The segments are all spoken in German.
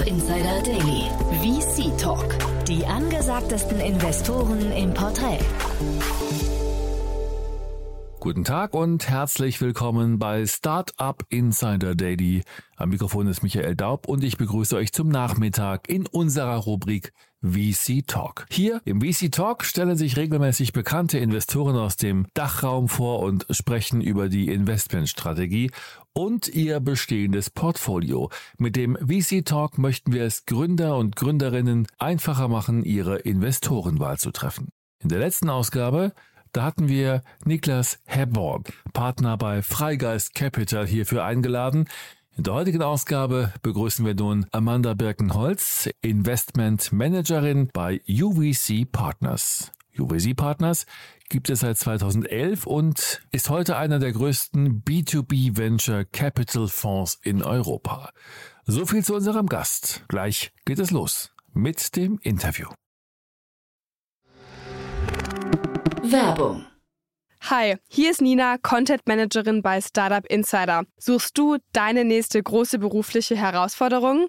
Startup Insider Daily. VC Talk. Die angesagtesten Investoren im Porträt. Guten Tag und herzlich willkommen bei Startup Insider Daily. Am Mikrofon ist Michael Daub und ich begrüße euch zum Nachmittag in unserer Rubrik VC Talk. Hier im VC Talk stellen sich regelmäßig bekannte Investoren aus dem Dachraum vor und sprechen über die Investmentstrategie und ihr bestehendes Portfolio. Mit dem VC Talk möchten wir es Gründer und Gründerinnen einfacher machen, ihre Investorenwahl zu treffen. In der letzten Ausgabe da hatten wir Niklas Herborg, Partner bei Freigeist Capital, hierfür eingeladen. In der heutigen Ausgabe begrüßen wir nun Amanda Birkenholz, Investment Managerin bei UVC Partners. UVC Partners gibt es seit 2011 und ist heute einer der größten B2B Venture Capital Fonds in Europa. So viel zu unserem Gast. Gleich geht es los mit dem Interview. Werbung. Hi, hier ist Nina, Content Managerin bei Startup Insider. Suchst du deine nächste große berufliche Herausforderung?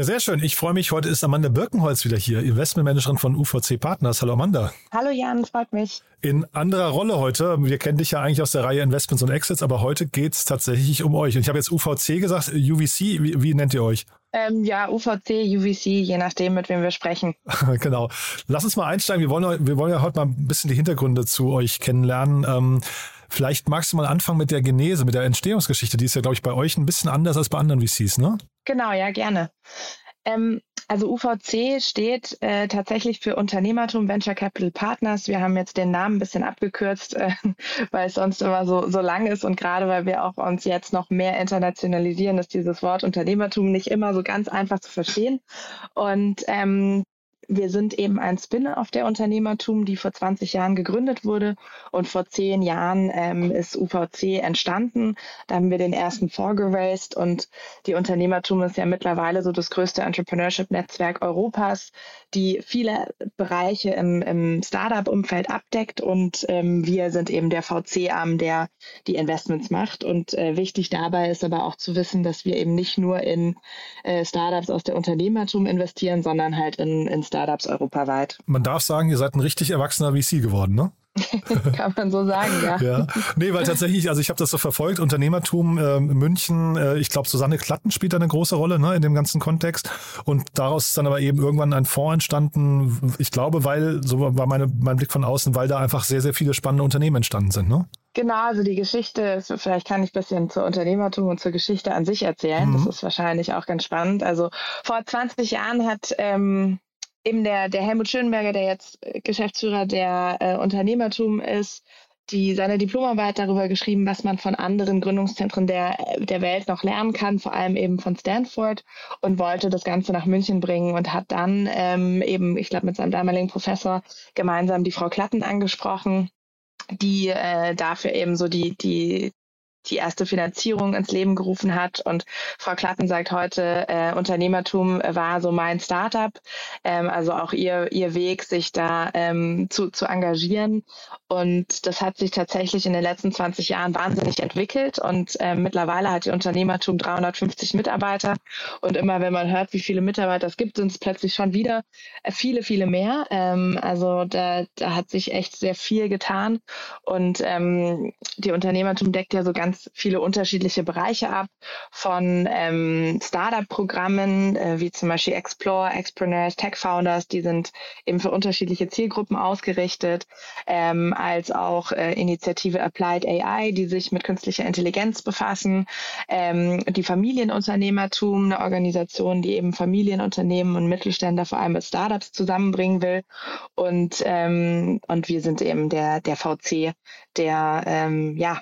Ja, sehr schön. Ich freue mich. Heute ist Amanda Birkenholz wieder hier, Investmentmanagerin von UVC Partners. Hallo Amanda. Hallo Jan, freut mich. In anderer Rolle heute. Wir kennen dich ja eigentlich aus der Reihe Investments und Exits, aber heute geht es tatsächlich um euch. Und ich habe jetzt UVC gesagt, UVC, wie, wie nennt ihr euch? Ähm, ja, UVC, UVC, je nachdem, mit wem wir sprechen. genau. Lass uns mal einsteigen. Wir wollen, wir wollen ja heute mal ein bisschen die Hintergründe zu euch kennenlernen. Ähm, vielleicht magst du mal anfangen mit der Genese, mit der Entstehungsgeschichte. Die ist ja, glaube ich, bei euch ein bisschen anders als bei anderen VCs, ne? Genau, ja, gerne. Ähm, also UVC steht äh, tatsächlich für Unternehmertum Venture Capital Partners. Wir haben jetzt den Namen ein bisschen abgekürzt, äh, weil es sonst immer so, so lang ist und gerade weil wir auch uns jetzt noch mehr internationalisieren, ist dieses Wort Unternehmertum nicht immer so ganz einfach zu verstehen. Und ähm, wir sind eben ein Spin-off der Unternehmertum, die vor 20 Jahren gegründet wurde. Und vor zehn Jahren ähm, ist UVC entstanden. Da haben wir den ersten vorgeraced. Und die Unternehmertum ist ja mittlerweile so das größte Entrepreneurship-Netzwerk Europas, die viele Bereiche im, im Startup-Umfeld abdeckt. Und ähm, wir sind eben der VC-Arm, der die Investments macht. Und äh, wichtig dabei ist aber auch zu wissen, dass wir eben nicht nur in äh, Startups aus der Unternehmertum investieren, sondern halt in, in Startups Startups europaweit. Man darf sagen, ihr seid ein richtig erwachsener VC geworden, ne? Kann man so sagen, ja. ja. Nee, weil tatsächlich, also ich habe das so verfolgt, Unternehmertum äh, München, äh, ich glaube, Susanne Klatten spielt da eine große Rolle ne, in dem ganzen Kontext. Und daraus ist dann aber eben irgendwann ein Fonds entstanden, ich glaube, weil, so war meine, mein Blick von außen, weil da einfach sehr, sehr viele spannende Unternehmen entstanden sind, ne? Genau, also die Geschichte, vielleicht kann ich ein bisschen zur Unternehmertum und zur Geschichte an sich erzählen. Mhm. Das ist wahrscheinlich auch ganz spannend. Also vor 20 Jahren hat ähm, eben der, der Helmut Schönberger, der jetzt äh, Geschäftsführer der äh, Unternehmertum ist, die seine Diplomarbeit darüber geschrieben, was man von anderen Gründungszentren der, der Welt noch lernen kann, vor allem eben von Stanford und wollte das Ganze nach München bringen und hat dann ähm, eben, ich glaube, mit seinem damaligen Professor gemeinsam die Frau Klatten angesprochen, die äh, dafür eben so die, die, die erste Finanzierung ins Leben gerufen hat. Und Frau Klatten sagt heute, äh, Unternehmertum war so mein Startup, ähm, also auch ihr, ihr Weg, sich da ähm, zu, zu engagieren. Und das hat sich tatsächlich in den letzten 20 Jahren wahnsinnig entwickelt. Und äh, mittlerweile hat die Unternehmertum 350 Mitarbeiter. Und immer wenn man hört, wie viele Mitarbeiter es gibt, sind es plötzlich schon wieder äh, viele, viele mehr. Ähm, also da, da hat sich echt sehr viel getan. Und ähm, die Unternehmertum deckt ja so ganz viele unterschiedliche Bereiche ab, von ähm, Startup-Programmen äh, wie zum Beispiel Explore, Expreneurs, Tech Founders, die sind eben für unterschiedliche Zielgruppen ausgerichtet, ähm, als auch äh, Initiative Applied AI, die sich mit künstlicher Intelligenz befassen, ähm, die Familienunternehmertum, eine Organisation, die eben Familienunternehmen und Mittelständler vor allem mit Startups zusammenbringen will. Und ähm, und wir sind eben der der VC, der ähm, ja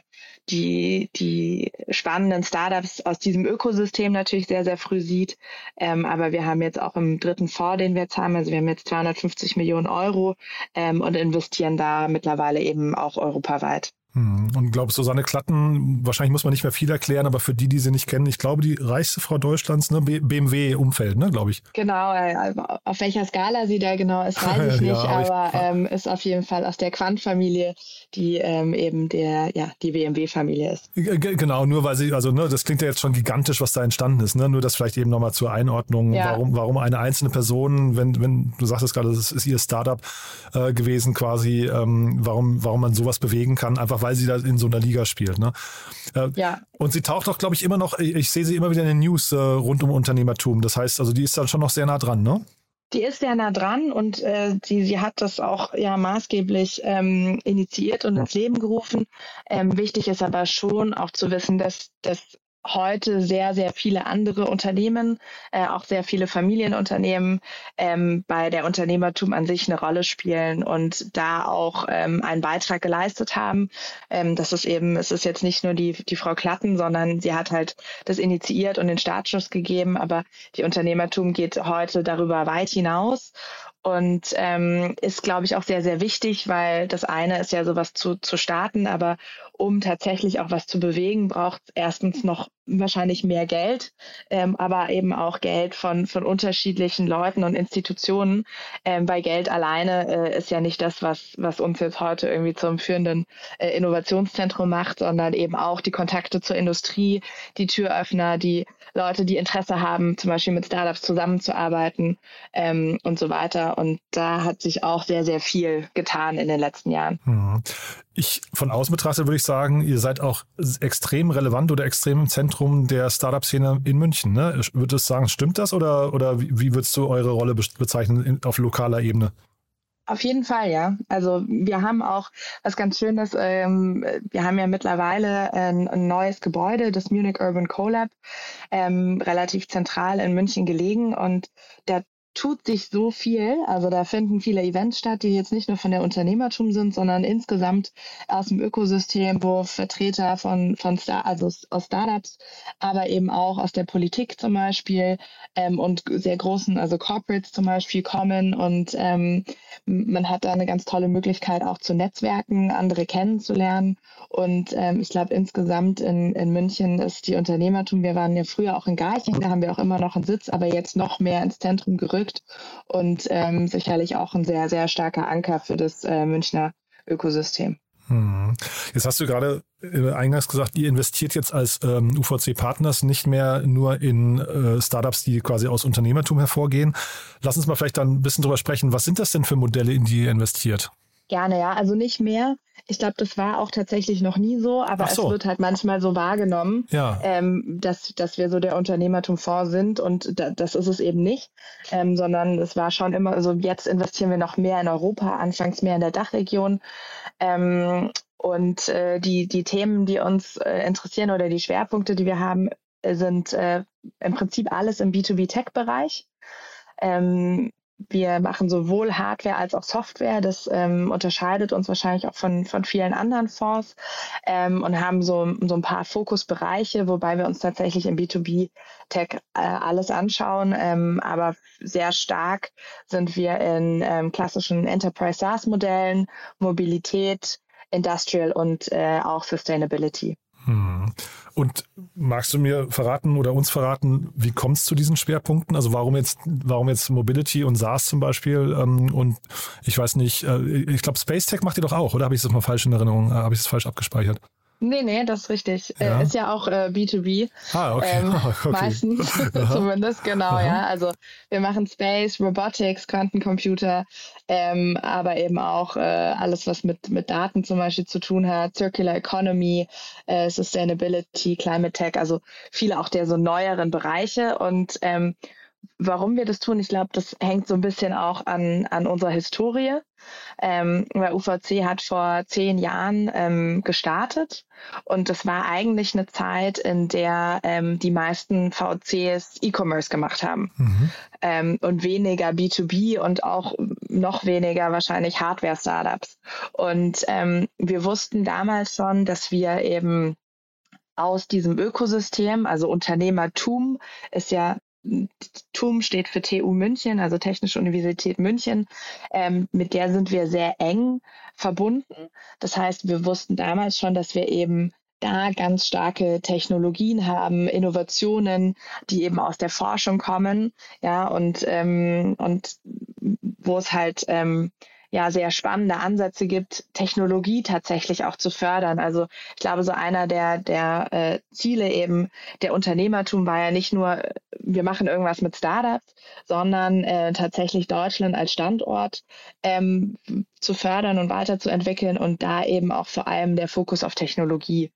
die, die spannenden Startups aus diesem Ökosystem natürlich sehr, sehr früh sieht. Ähm, aber wir haben jetzt auch im dritten Fonds, den wir jetzt haben, also wir haben jetzt 250 Millionen Euro ähm, und investieren da mittlerweile eben auch europaweit. Hm, und glaube, Susanne Klatten, wahrscheinlich muss man nicht mehr viel erklären, aber für die, die sie nicht kennen, ich glaube, die reichste Frau Deutschlands, ne, BMW-Umfeld, ne, glaube ich. Genau, äh, auf welcher Skala sie da genau ist, weiß ich nicht, ja, aber, ich, ähm, ist auf jeden Fall aus der Quant-Familie, die ähm, eben der, ja, die BMW-Familie ist. Genau, nur weil sie, also ne, das klingt ja jetzt schon gigantisch, was da entstanden ist, ne? Nur das vielleicht eben nochmal zur Einordnung, ja. warum, warum eine einzelne Person, wenn, wenn du sagtest gerade, das ist ihr Startup äh, gewesen quasi, ähm, warum, warum man sowas bewegen kann, einfach weil sie da in so einer Liga spielt. Ne? Äh, ja. Und sie taucht auch, glaube ich, immer noch, ich, ich, sehe sie immer wieder in den News äh, rund um Unternehmertum. Das heißt, also die ist dann schon noch sehr nah dran, ne? Die ist sehr nah dran und äh, sie, sie hat das auch ja maßgeblich ähm, initiiert und ins Leben gerufen. Ähm, wichtig ist aber schon auch zu wissen, dass, dass heute sehr, sehr viele andere Unternehmen, äh, auch sehr viele Familienunternehmen ähm, bei der Unternehmertum an sich eine Rolle spielen und da auch ähm, einen Beitrag geleistet haben. Ähm, das ist eben, es ist jetzt nicht nur die, die Frau Klatten, sondern sie hat halt das initiiert und den Startschuss gegeben, aber die Unternehmertum geht heute darüber weit hinaus und ähm, ist, glaube ich, auch sehr, sehr wichtig, weil das eine ist ja sowas zu, zu starten, aber um tatsächlich auch was zu bewegen, braucht es erstens noch wahrscheinlich mehr Geld, ähm, aber eben auch Geld von, von unterschiedlichen Leuten und Institutionen, ähm, weil Geld alleine äh, ist ja nicht das, was, was uns jetzt heute irgendwie zum führenden äh, Innovationszentrum macht, sondern eben auch die Kontakte zur Industrie, die Türöffner, die Leute, die Interesse haben, zum Beispiel mit Startups zusammenzuarbeiten ähm, und so weiter. Und da hat sich auch sehr, sehr viel getan in den letzten Jahren. Mhm. Ich von außen betrachtet würde ich sagen, ihr seid auch extrem relevant oder extrem im Zentrum der Startup-Szene in München. Ne? Würdest du sagen, stimmt das oder, oder wie würdest du eure Rolle bezeichnen auf lokaler Ebene? Auf jeden Fall, ja. Also wir haben auch was ganz Schönes. Ähm, wir haben ja mittlerweile ein, ein, neues Gebäude, das Munich Urban CoLab, ähm, relativ zentral in München gelegen und der tut sich so viel. Also da finden viele Events statt, die jetzt nicht nur von der Unternehmertum sind, sondern insgesamt aus dem Ökosystem, wo Vertreter von, von Star, also aus Startups, aber eben auch aus der Politik zum Beispiel ähm, und sehr großen, also Corporates zum Beispiel kommen und ähm, man hat da eine ganz tolle Möglichkeit auch zu netzwerken, andere kennenzulernen und ähm, ich glaube insgesamt in, in München ist die Unternehmertum, wir waren ja früher auch in Garching, da haben wir auch immer noch einen Sitz, aber jetzt noch mehr ins Zentrum gerückt wirkt und ähm, sicherlich auch ein sehr, sehr starker Anker für das äh, Münchner Ökosystem. Hm. Jetzt hast du gerade äh, eingangs gesagt, ihr investiert jetzt als ähm, UVC Partners nicht mehr nur in äh, Startups, die quasi aus Unternehmertum hervorgehen. Lass uns mal vielleicht dann ein bisschen drüber sprechen. Was sind das denn für Modelle, in die ihr investiert? Gerne, ja. Also nicht mehr. Ich glaube, das war auch tatsächlich noch nie so, aber so. es wird halt manchmal so wahrgenommen, ja. ähm, dass, dass wir so der Unternehmertumfonds sind und da, das ist es eben nicht, ähm, sondern es war schon immer, also jetzt investieren wir noch mehr in Europa, anfangs mehr in der Dachregion. Ähm, und äh, die, die Themen, die uns äh, interessieren oder die Schwerpunkte, die wir haben, sind äh, im Prinzip alles im B2B-Tech-Bereich. Ähm, wir machen sowohl Hardware als auch Software. Das ähm, unterscheidet uns wahrscheinlich auch von, von vielen anderen Fonds ähm, und haben so, so ein paar Fokusbereiche, wobei wir uns tatsächlich im B2B-Tech äh, alles anschauen. Ähm, aber sehr stark sind wir in ähm, klassischen Enterprise SaaS-Modellen, Mobilität, Industrial und äh, auch Sustainability. Hm. Und magst du mir verraten oder uns verraten, wie kommt es zu diesen Schwerpunkten? Also warum jetzt, warum jetzt Mobility und SaaS zum Beispiel? Ähm, und ich weiß nicht, äh, ich glaube, Space Tech macht ihr doch auch, oder habe ich das mal falsch in Erinnerung? Äh, habe ich das falsch abgespeichert? Nee, nee, das ist richtig. Ja. Äh, ist ja auch äh, B2B. Ah, okay. Ähm, okay. Meistens zumindest, genau, Aha. ja. Also wir machen Space, Robotics, Quantencomputer, ähm, aber eben auch äh, alles, was mit, mit Daten zum Beispiel zu tun hat, Circular Economy, äh, Sustainability, Climate Tech, also viele auch der so neueren Bereiche. Und ähm, warum wir das tun, ich glaube, das hängt so ein bisschen auch an, an unserer Historie. Ähm, weil UVC hat vor zehn Jahren ähm, gestartet und das war eigentlich eine Zeit, in der ähm, die meisten VCs E-Commerce gemacht haben Mhm. ähm, und weniger B2B und auch noch weniger wahrscheinlich Hardware-Startups. Und ähm, wir wussten damals schon, dass wir eben aus diesem Ökosystem, also Unternehmertum ist ja TUM steht für TU München, also Technische Universität München. Ähm, mit der sind wir sehr eng verbunden. Das heißt, wir wussten damals schon, dass wir eben da ganz starke Technologien haben, Innovationen, die eben aus der Forschung kommen, ja, und, ähm, und wo es halt ähm, ja sehr spannende Ansätze gibt, Technologie tatsächlich auch zu fördern. Also ich glaube, so einer der, der äh, Ziele eben der Unternehmertum war ja nicht nur, äh, wir machen irgendwas mit Startups, sondern äh, tatsächlich Deutschland als Standort ähm, zu fördern und weiterzuentwickeln und da eben auch vor allem der Fokus auf Technologie.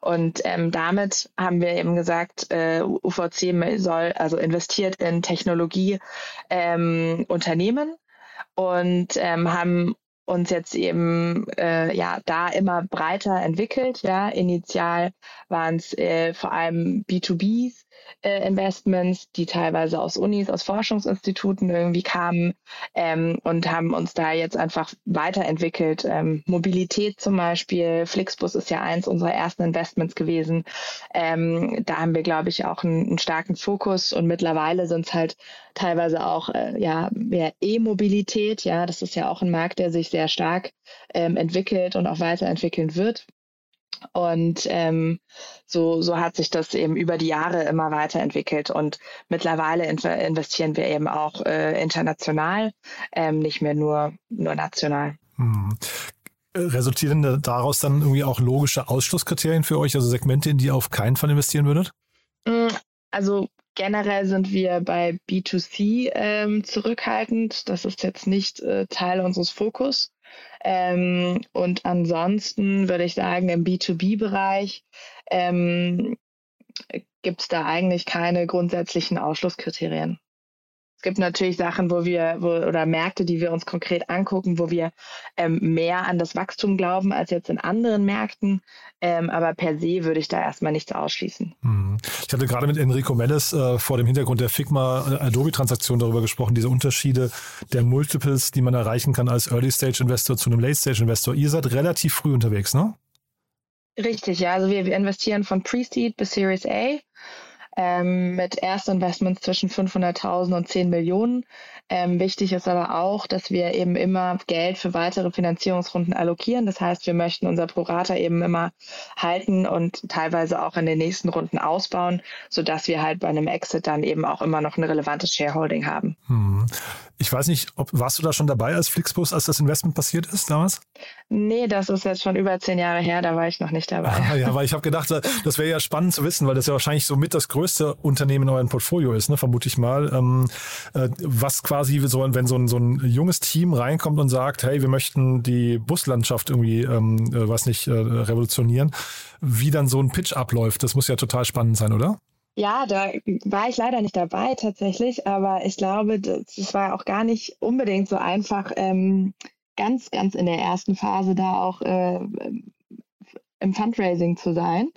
Und ähm, damit haben wir eben gesagt, äh, UVC soll also investiert in Technologie ähm, Unternehmen und ähm, haben uns jetzt eben äh, ja da immer breiter entwickelt. Ja, initial waren es äh, vor allem B2Bs äh, Investments, die teilweise aus Unis, aus Forschungsinstituten irgendwie kamen ähm, und haben uns da jetzt einfach weiterentwickelt. Ähm, Mobilität zum Beispiel, Flixbus ist ja eins unserer ersten Investments gewesen. Ähm, da haben wir, glaube ich, auch einen, einen starken Fokus und mittlerweile sind es halt teilweise auch äh, ja mehr E-Mobilität. Ja, das ist ja auch ein Markt, der sich sehr stark ähm, entwickelt und auch weiterentwickeln wird. Und ähm, so, so hat sich das eben über die Jahre immer weiterentwickelt. Und mittlerweile in, investieren wir eben auch äh, international, ähm, nicht mehr nur, nur national. Hm. Resultieren daraus dann irgendwie auch logische Ausschlusskriterien für euch, also Segmente, in die ihr auf keinen Fall investieren würdet? Also generell sind wir bei B2C ähm, zurückhaltend. Das ist jetzt nicht äh, Teil unseres Fokus. Ähm, und ansonsten würde ich sagen, im B2B-Bereich ähm, gibt es da eigentlich keine grundsätzlichen Ausschlusskriterien. Es gibt natürlich Sachen, wo wir, wo, oder Märkte, die wir uns konkret angucken, wo wir ähm, mehr an das Wachstum glauben als jetzt in anderen Märkten. Ähm, aber per se würde ich da erstmal nichts ausschließen. Hm. Ich hatte gerade mit Enrico Melles äh, vor dem Hintergrund der Figma-Adobe-Transaktion darüber gesprochen, diese Unterschiede der Multiples, die man erreichen kann als Early-Stage-Investor zu einem Late-Stage-Investor. Ihr seid relativ früh unterwegs, ne? Richtig, ja. Also wir, wir investieren von Pre-Seed bis Series A ähm, mit Erstinvestments zwischen 500.000 und 10 Millionen. Ähm, wichtig ist aber auch, dass wir eben immer Geld für weitere Finanzierungsrunden allokieren. Das heißt, wir möchten unser Prorata eben immer halten und teilweise auch in den nächsten Runden ausbauen, sodass wir halt bei einem Exit dann eben auch immer noch ein relevantes Shareholding haben. Hm. Ich weiß nicht, ob warst du da schon dabei als Flixbus, als das Investment passiert ist damals? Nee, das ist jetzt schon über zehn Jahre her, da war ich noch nicht dabei. Ah, ja, weil ich habe gedacht, das wäre ja spannend zu wissen, weil das ja wahrscheinlich so mit das größte Unternehmen in eurem Portfolio ist, ne, vermute ich mal. Ähm, äh, was quasi so, wenn so ein, so ein junges Team reinkommt und sagt, hey, wir möchten die Buslandschaft irgendwie, ähm, äh, was nicht, äh, revolutionieren, wie dann so ein Pitch abläuft, das muss ja total spannend sein, oder? Ja, da war ich leider nicht dabei tatsächlich, aber ich glaube, das war auch gar nicht unbedingt so einfach, ähm, ganz, ganz in der ersten Phase da auch äh, im Fundraising zu sein.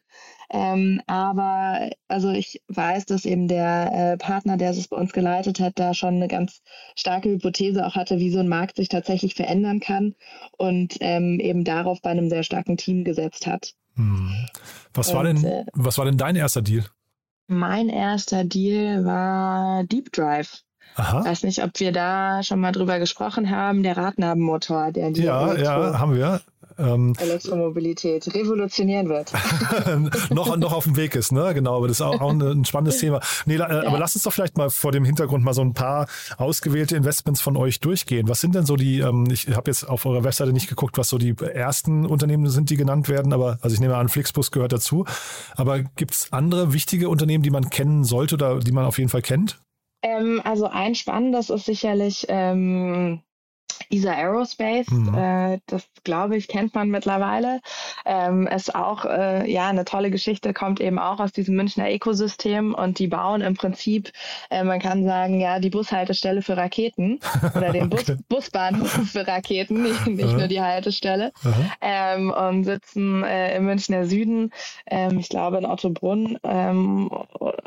Ähm, aber also ich weiß, dass eben der äh, Partner, der es bei uns geleitet hat, da schon eine ganz starke Hypothese auch hatte, wie so ein Markt sich tatsächlich verändern kann und ähm, eben darauf bei einem sehr starken Team gesetzt hat. Hm. Was, und, war denn, äh, was war denn dein erster Deal? Mein erster Deal war Deep Drive. Aha. Ich weiß nicht, ob wir da schon mal drüber gesprochen haben, der Radnabenmotor. Der ja, ja, haben wir. Ähm, Elektromobilität revolutionieren wird. noch, noch auf dem Weg ist, ne? Genau, aber das ist auch, auch ein spannendes Thema. Nee, äh, ja. aber lass uns doch vielleicht mal vor dem Hintergrund mal so ein paar ausgewählte Investments von euch durchgehen. Was sind denn so die, ähm, ich habe jetzt auf eurer Webseite nicht geguckt, was so die ersten Unternehmen sind, die genannt werden, aber also ich nehme an, Flixbus gehört dazu. Aber gibt es andere wichtige Unternehmen, die man kennen sollte oder die man auf jeden Fall kennt? Ähm, also ein spannendes ist sicherlich ähm, ESA Aerospace, mhm. äh, das glaube ich, kennt man mittlerweile. Ähm, ist auch äh, ja eine tolle Geschichte, kommt eben auch aus diesem Münchner Ökosystem und die bauen im Prinzip, äh, man kann sagen, ja, die Bushaltestelle für Raketen oder den Bus okay. Busbahnhof für Raketen, nicht, nicht nur die Haltestelle. Ähm, und sitzen äh, im Münchner Süden, ähm, ich glaube in Ottobrunn, ähm,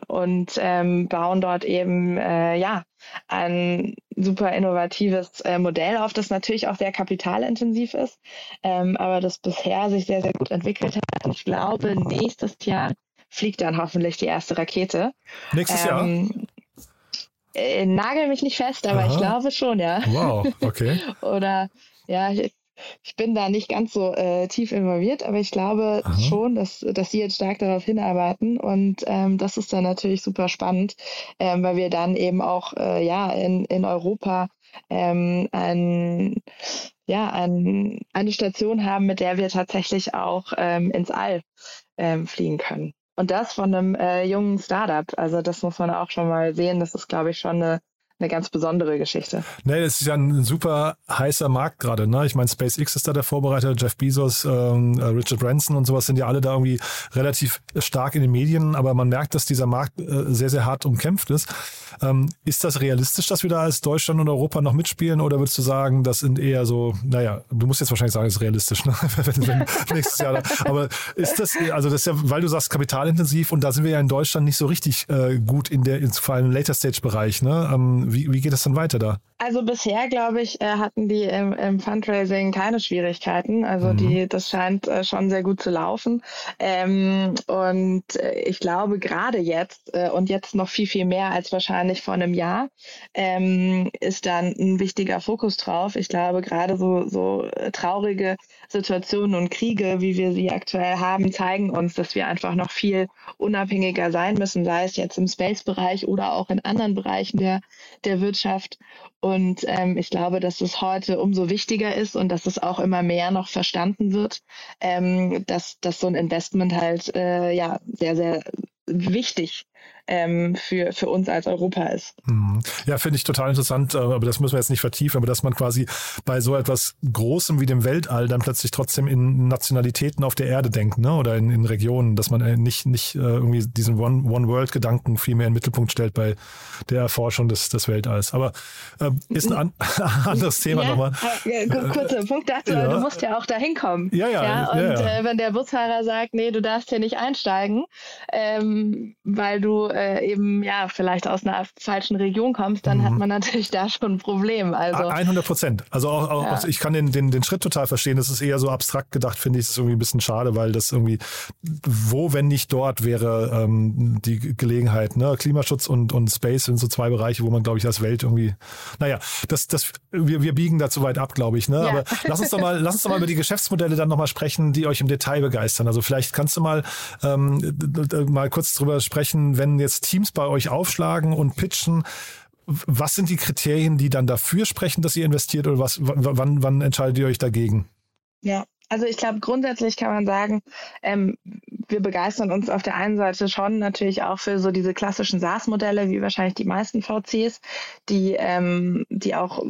und ähm, bauen dort eben äh, ja ein super innovatives äh, Modell auf, das natürlich auch sehr kapitalintensiv ist, ähm, aber das bisher sich sehr, sehr gut entwickelt hat. Ich glaube, nächstes Jahr fliegt dann hoffentlich die erste Rakete. Nächstes ähm, Jahr? Äh, nagel mich nicht fest, aber Aha. ich glaube schon, ja. Wow, okay. Oder ja, ich, ich bin da nicht ganz so äh, tief involviert, aber ich glaube Aha. schon, dass, dass sie jetzt stark darauf hinarbeiten und ähm, das ist dann natürlich super spannend, ähm, weil wir dann eben auch äh, ja in, in Europa ähm, ein, ja, ein, eine Station haben, mit der wir tatsächlich auch ähm, ins All ähm, fliegen können. Und das von einem äh, jungen Startup. Also das muss man auch schon mal sehen. Das ist, glaube ich, schon eine eine ganz besondere Geschichte. Nee, es ist ja ein super heißer Markt gerade. Ne? Ich meine, SpaceX ist da der Vorbereiter, Jeff Bezos, ähm, äh, Richard Branson und sowas sind ja alle da irgendwie relativ stark in den Medien, aber man merkt, dass dieser Markt äh, sehr, sehr hart umkämpft ist. Ähm, ist das realistisch, dass wir da als Deutschland und Europa noch mitspielen oder würdest du sagen, das sind eher so, naja, du musst jetzt wahrscheinlich sagen, es ist realistisch, ne? nächstes Jahr. Aber ist das, also das ist ja, weil du sagst, kapitalintensiv und da sind wir ja in Deutschland nicht so richtig äh, gut in der, vor allem im Later-Stage-Bereich. Ne? Ähm, wie, wie geht es dann weiter da? Also bisher, glaube ich, äh, hatten die im, im, Fundraising keine Schwierigkeiten. Also mhm. die, das scheint äh, schon sehr gut zu laufen. Ähm, und äh, ich glaube, gerade jetzt und jetzt noch viel, viel mehr als wahrscheinlich vor einem Jahr, ähm, ist dann ein wichtiger Fokus drauf. Ich glaube, gerade so, so traurige Situationen und Kriege, wie wir sie aktuell haben, zeigen uns, dass wir einfach noch viel unabhängiger sein müssen, sei es jetzt im Space-Bereich oder auch in anderen Bereichen der, der Wirtschaft. Und ähm, ich glaube, dass es heute umso wichtiger ist und dass es auch immer mehr noch verstanden wird, ähm, dass, dass so ein Investment halt äh, ja sehr, sehr wichtig ähm, für, für uns als Europa ist. Mhm. Ja, finde ich total interessant, äh, aber das müssen wir jetzt nicht vertiefen, aber dass man quasi bei so etwas Großem wie dem Weltall dann plötzlich trotzdem in Nationalitäten auf der Erde denkt, ne? oder in, in Regionen, dass man äh, nicht, nicht äh, irgendwie diesen One-World-Gedanken viel mehr in den Mittelpunkt stellt bei der Erforschung des, des Weltalls. Aber äh, ist ein an anderes Thema ja, nochmal. Kurzer Punkt dazu, ja. du musst ja auch da hinkommen. Ja, ja. ja und ja, Äh, wenn der Busfahrer sagt, nee, du darfst hier nicht einsteigen, ähm, weil du äh, eben ja vielleicht aus einer falschen Region kommst, dann mhm. hat man natürlich da schon ein Problem. Also 100 Prozent. Also auch, auch ja. also ich kann den, den, den Schritt total verstehen. Das ist eher so abstrakt gedacht, finde ich. Das ist irgendwie ein bisschen schade, weil das irgendwie, wo, wenn nicht dort, wäre ähm, die Gelegenheit. Ne? Klimaschutz und, und Space sind so zwei Bereiche, wo man, glaube ich, als Welt irgendwie, naja, das, das, wir, wir biegen da zu weit ab, glaube ich. Ne? Ja. Aber lass uns doch mal, lass uns doch mal über die Geschäftsmodelle dann nochmal sprechen, die euch im Detail begeistern. Also vielleicht kannst du mal, ähm, mal kurz drüber sprechen, wenn jetzt Teams bei euch aufschlagen und pitchen, was sind die Kriterien, die dann dafür sprechen, dass ihr investiert oder was, wann, wann entscheidet ihr euch dagegen? Ja, also ich glaube, grundsätzlich kann man sagen, ähm, wir begeistern uns auf der einen Seite schon natürlich auch für so diese klassischen SaaS-Modelle, wie wahrscheinlich die meisten VCs, die, ähm, die auch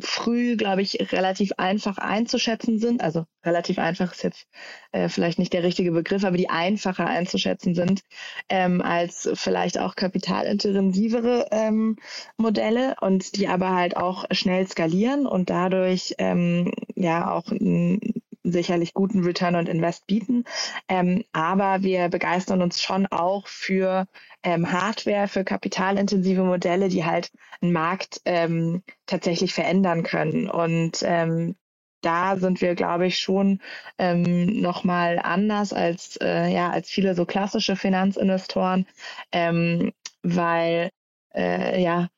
früh, glaube ich, relativ einfach einzuschätzen sind. Also relativ einfach ist jetzt äh, vielleicht nicht der richtige Begriff, aber die einfacher einzuschätzen sind ähm, als vielleicht auch kapitalintensivere ähm, Modelle und die aber halt auch schnell skalieren und dadurch ähm, ja auch sicherlich guten Return on Invest bieten. Ähm, aber wir begeistern uns schon auch für ähm, Hardware, für kapitalintensive Modelle, die halt einen Markt ähm, tatsächlich verändern können. Und ähm, da sind wir, glaube ich, schon ähm, nochmal anders als, äh, ja, als viele so klassische Finanzinvestoren, ähm, weil äh, ja,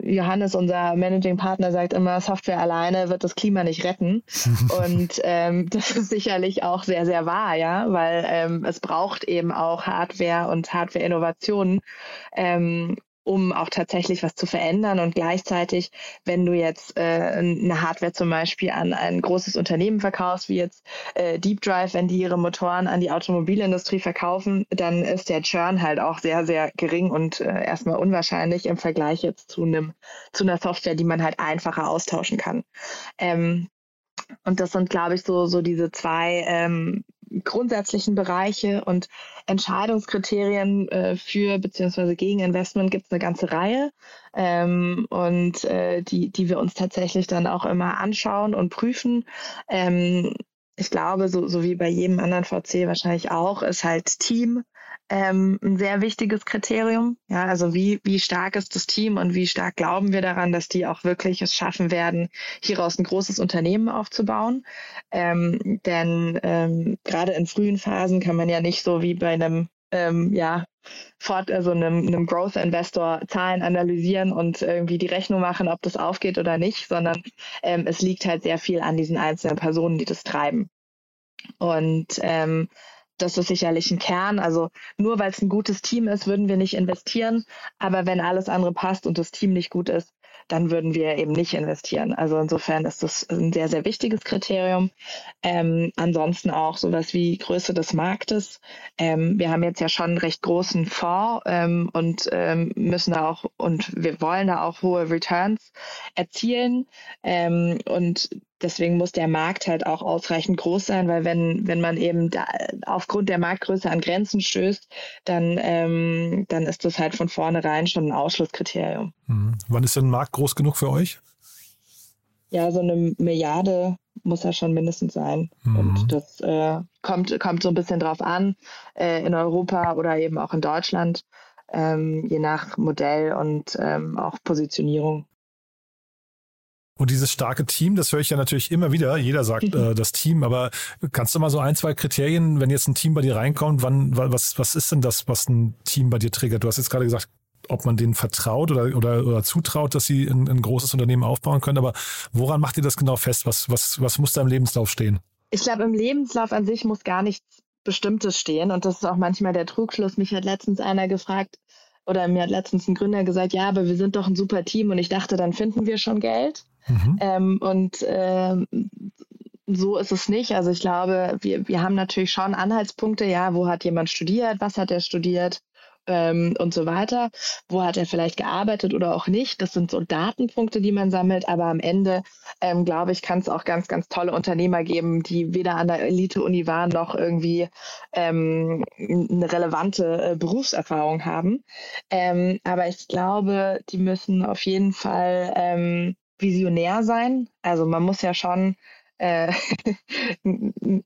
Johannes, unser Managing Partner, sagt immer, Software alleine wird das Klima nicht retten. und ähm, das ist sicherlich auch sehr, sehr wahr, ja, weil ähm, es braucht eben auch Hardware und Hardware-Innovationen, ähm, um auch tatsächlich was zu verändern. Und gleichzeitig, wenn du jetzt äh, eine Hardware zum Beispiel an ein großes Unternehmen verkaufst, wie jetzt äh, Deep Drive, wenn die ihre Motoren an die Automobilindustrie verkaufen, dann ist der Churn halt auch sehr, sehr gering und äh, erstmal unwahrscheinlich im Vergleich jetzt zu einem zu einer Software, die man halt einfacher austauschen kann. Ähm, und das sind, glaube ich, so, so diese zwei ähm, grundsätzlichen Bereiche und Entscheidungskriterien äh, für beziehungsweise gegen Investment gibt es eine ganze Reihe ähm, und äh, die, die wir uns tatsächlich dann auch immer anschauen und prüfen. Ähm, ich glaube, so, so wie bei jedem anderen VC wahrscheinlich auch, ist halt Team ähm, ein sehr wichtiges Kriterium. Ja, also wie, wie stark ist das Team und wie stark glauben wir daran, dass die auch wirklich es schaffen werden, hieraus ein großes Unternehmen aufzubauen. Ähm, denn ähm, gerade in frühen Phasen kann man ja nicht so wie bei einem ähm, ja, fort, also einem, einem Growth Investor Zahlen analysieren und irgendwie die Rechnung machen, ob das aufgeht oder nicht, sondern ähm, es liegt halt sehr viel an diesen einzelnen Personen, die das treiben. Und ähm, das ist sicherlich ein Kern. Also nur weil es ein gutes Team ist, würden wir nicht investieren. Aber wenn alles andere passt und das Team nicht gut ist, dann würden wir eben nicht investieren. Also insofern ist das ein sehr, sehr wichtiges Kriterium. Ähm, ansonsten auch sowas wie Größe des Marktes. Ähm, wir haben jetzt ja schon einen recht großen Fonds ähm, und ähm, müssen da auch und wir wollen da auch hohe Returns erzielen. Ähm, und deswegen muss der Markt halt auch ausreichend groß sein, weil wenn, wenn man eben da aufgrund der Marktgröße an Grenzen stößt, dann, ähm, dann ist das halt von vornherein schon ein Ausschlusskriterium. Mhm. Wann ist denn ein Markt groß genug für euch? Ja, so eine Milliarde muss ja schon mindestens sein. Mhm. Und das äh, kommt, kommt so ein bisschen drauf an, äh, in Europa oder eben auch in Deutschland, ähm, je nach Modell und ähm, auch Positionierung. Und dieses starke Team, das höre ich ja natürlich immer wieder. Jeder sagt mhm. äh, das Team, aber kannst du mal so ein, zwei Kriterien, wenn jetzt ein Team bei dir reinkommt, wann, was, was ist denn das, was ein Team bei dir triggert? Du hast jetzt gerade gesagt, ob man denen vertraut oder, oder, oder zutraut, dass sie ein, ein großes Unternehmen aufbauen können. Aber woran macht ihr das genau fest? Was, was, was muss da im Lebenslauf stehen? Ich glaube, im Lebenslauf an sich muss gar nichts Bestimmtes stehen. Und das ist auch manchmal der Trugschluss. Mich hat letztens einer gefragt, oder mir hat letztens ein Gründer gesagt, ja, aber wir sind doch ein super Team und ich dachte, dann finden wir schon Geld. Mhm. Ähm, und ähm, so ist es nicht. Also ich glaube, wir, wir haben natürlich schon Anhaltspunkte, ja, wo hat jemand studiert, was hat er studiert, ähm, und so weiter. Wo hat er vielleicht gearbeitet oder auch nicht? Das sind so Datenpunkte, die man sammelt. Aber am Ende, ähm, glaube ich, kann es auch ganz, ganz tolle Unternehmer geben, die weder an der Elite-Uni waren noch irgendwie ähm, eine relevante äh, Berufserfahrung haben. Ähm, aber ich glaube, die müssen auf jeden Fall ähm, visionär sein. Also man muss ja schon äh,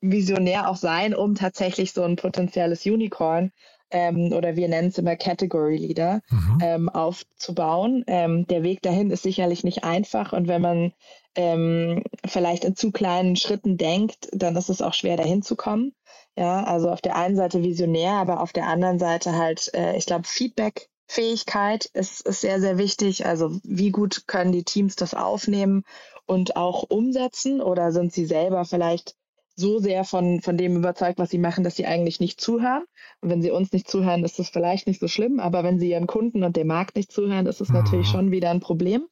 visionär auch sein, um tatsächlich so ein potenzielles Unicorn ähm, oder wir nennen es immer Category Leader mhm. ähm, aufzubauen. Ähm, der Weg dahin ist sicherlich nicht einfach und wenn man ähm, vielleicht in zu kleinen Schritten denkt, dann ist es auch schwer dahin zu kommen. Ja, also auf der einen Seite visionär, aber auf der anderen Seite halt, äh, ich glaube, Feedback Fähigkeit ist, ist sehr, sehr wichtig. Also wie gut können die Teams das aufnehmen und auch umsetzen oder sind sie selber vielleicht so sehr von, von dem überzeugt, was sie machen, dass sie eigentlich nicht zuhören. Und wenn sie uns nicht zuhören, ist das vielleicht nicht so schlimm, aber wenn sie ihren Kunden und dem Markt nicht zuhören, ist es mhm. natürlich schon wieder ein Problem.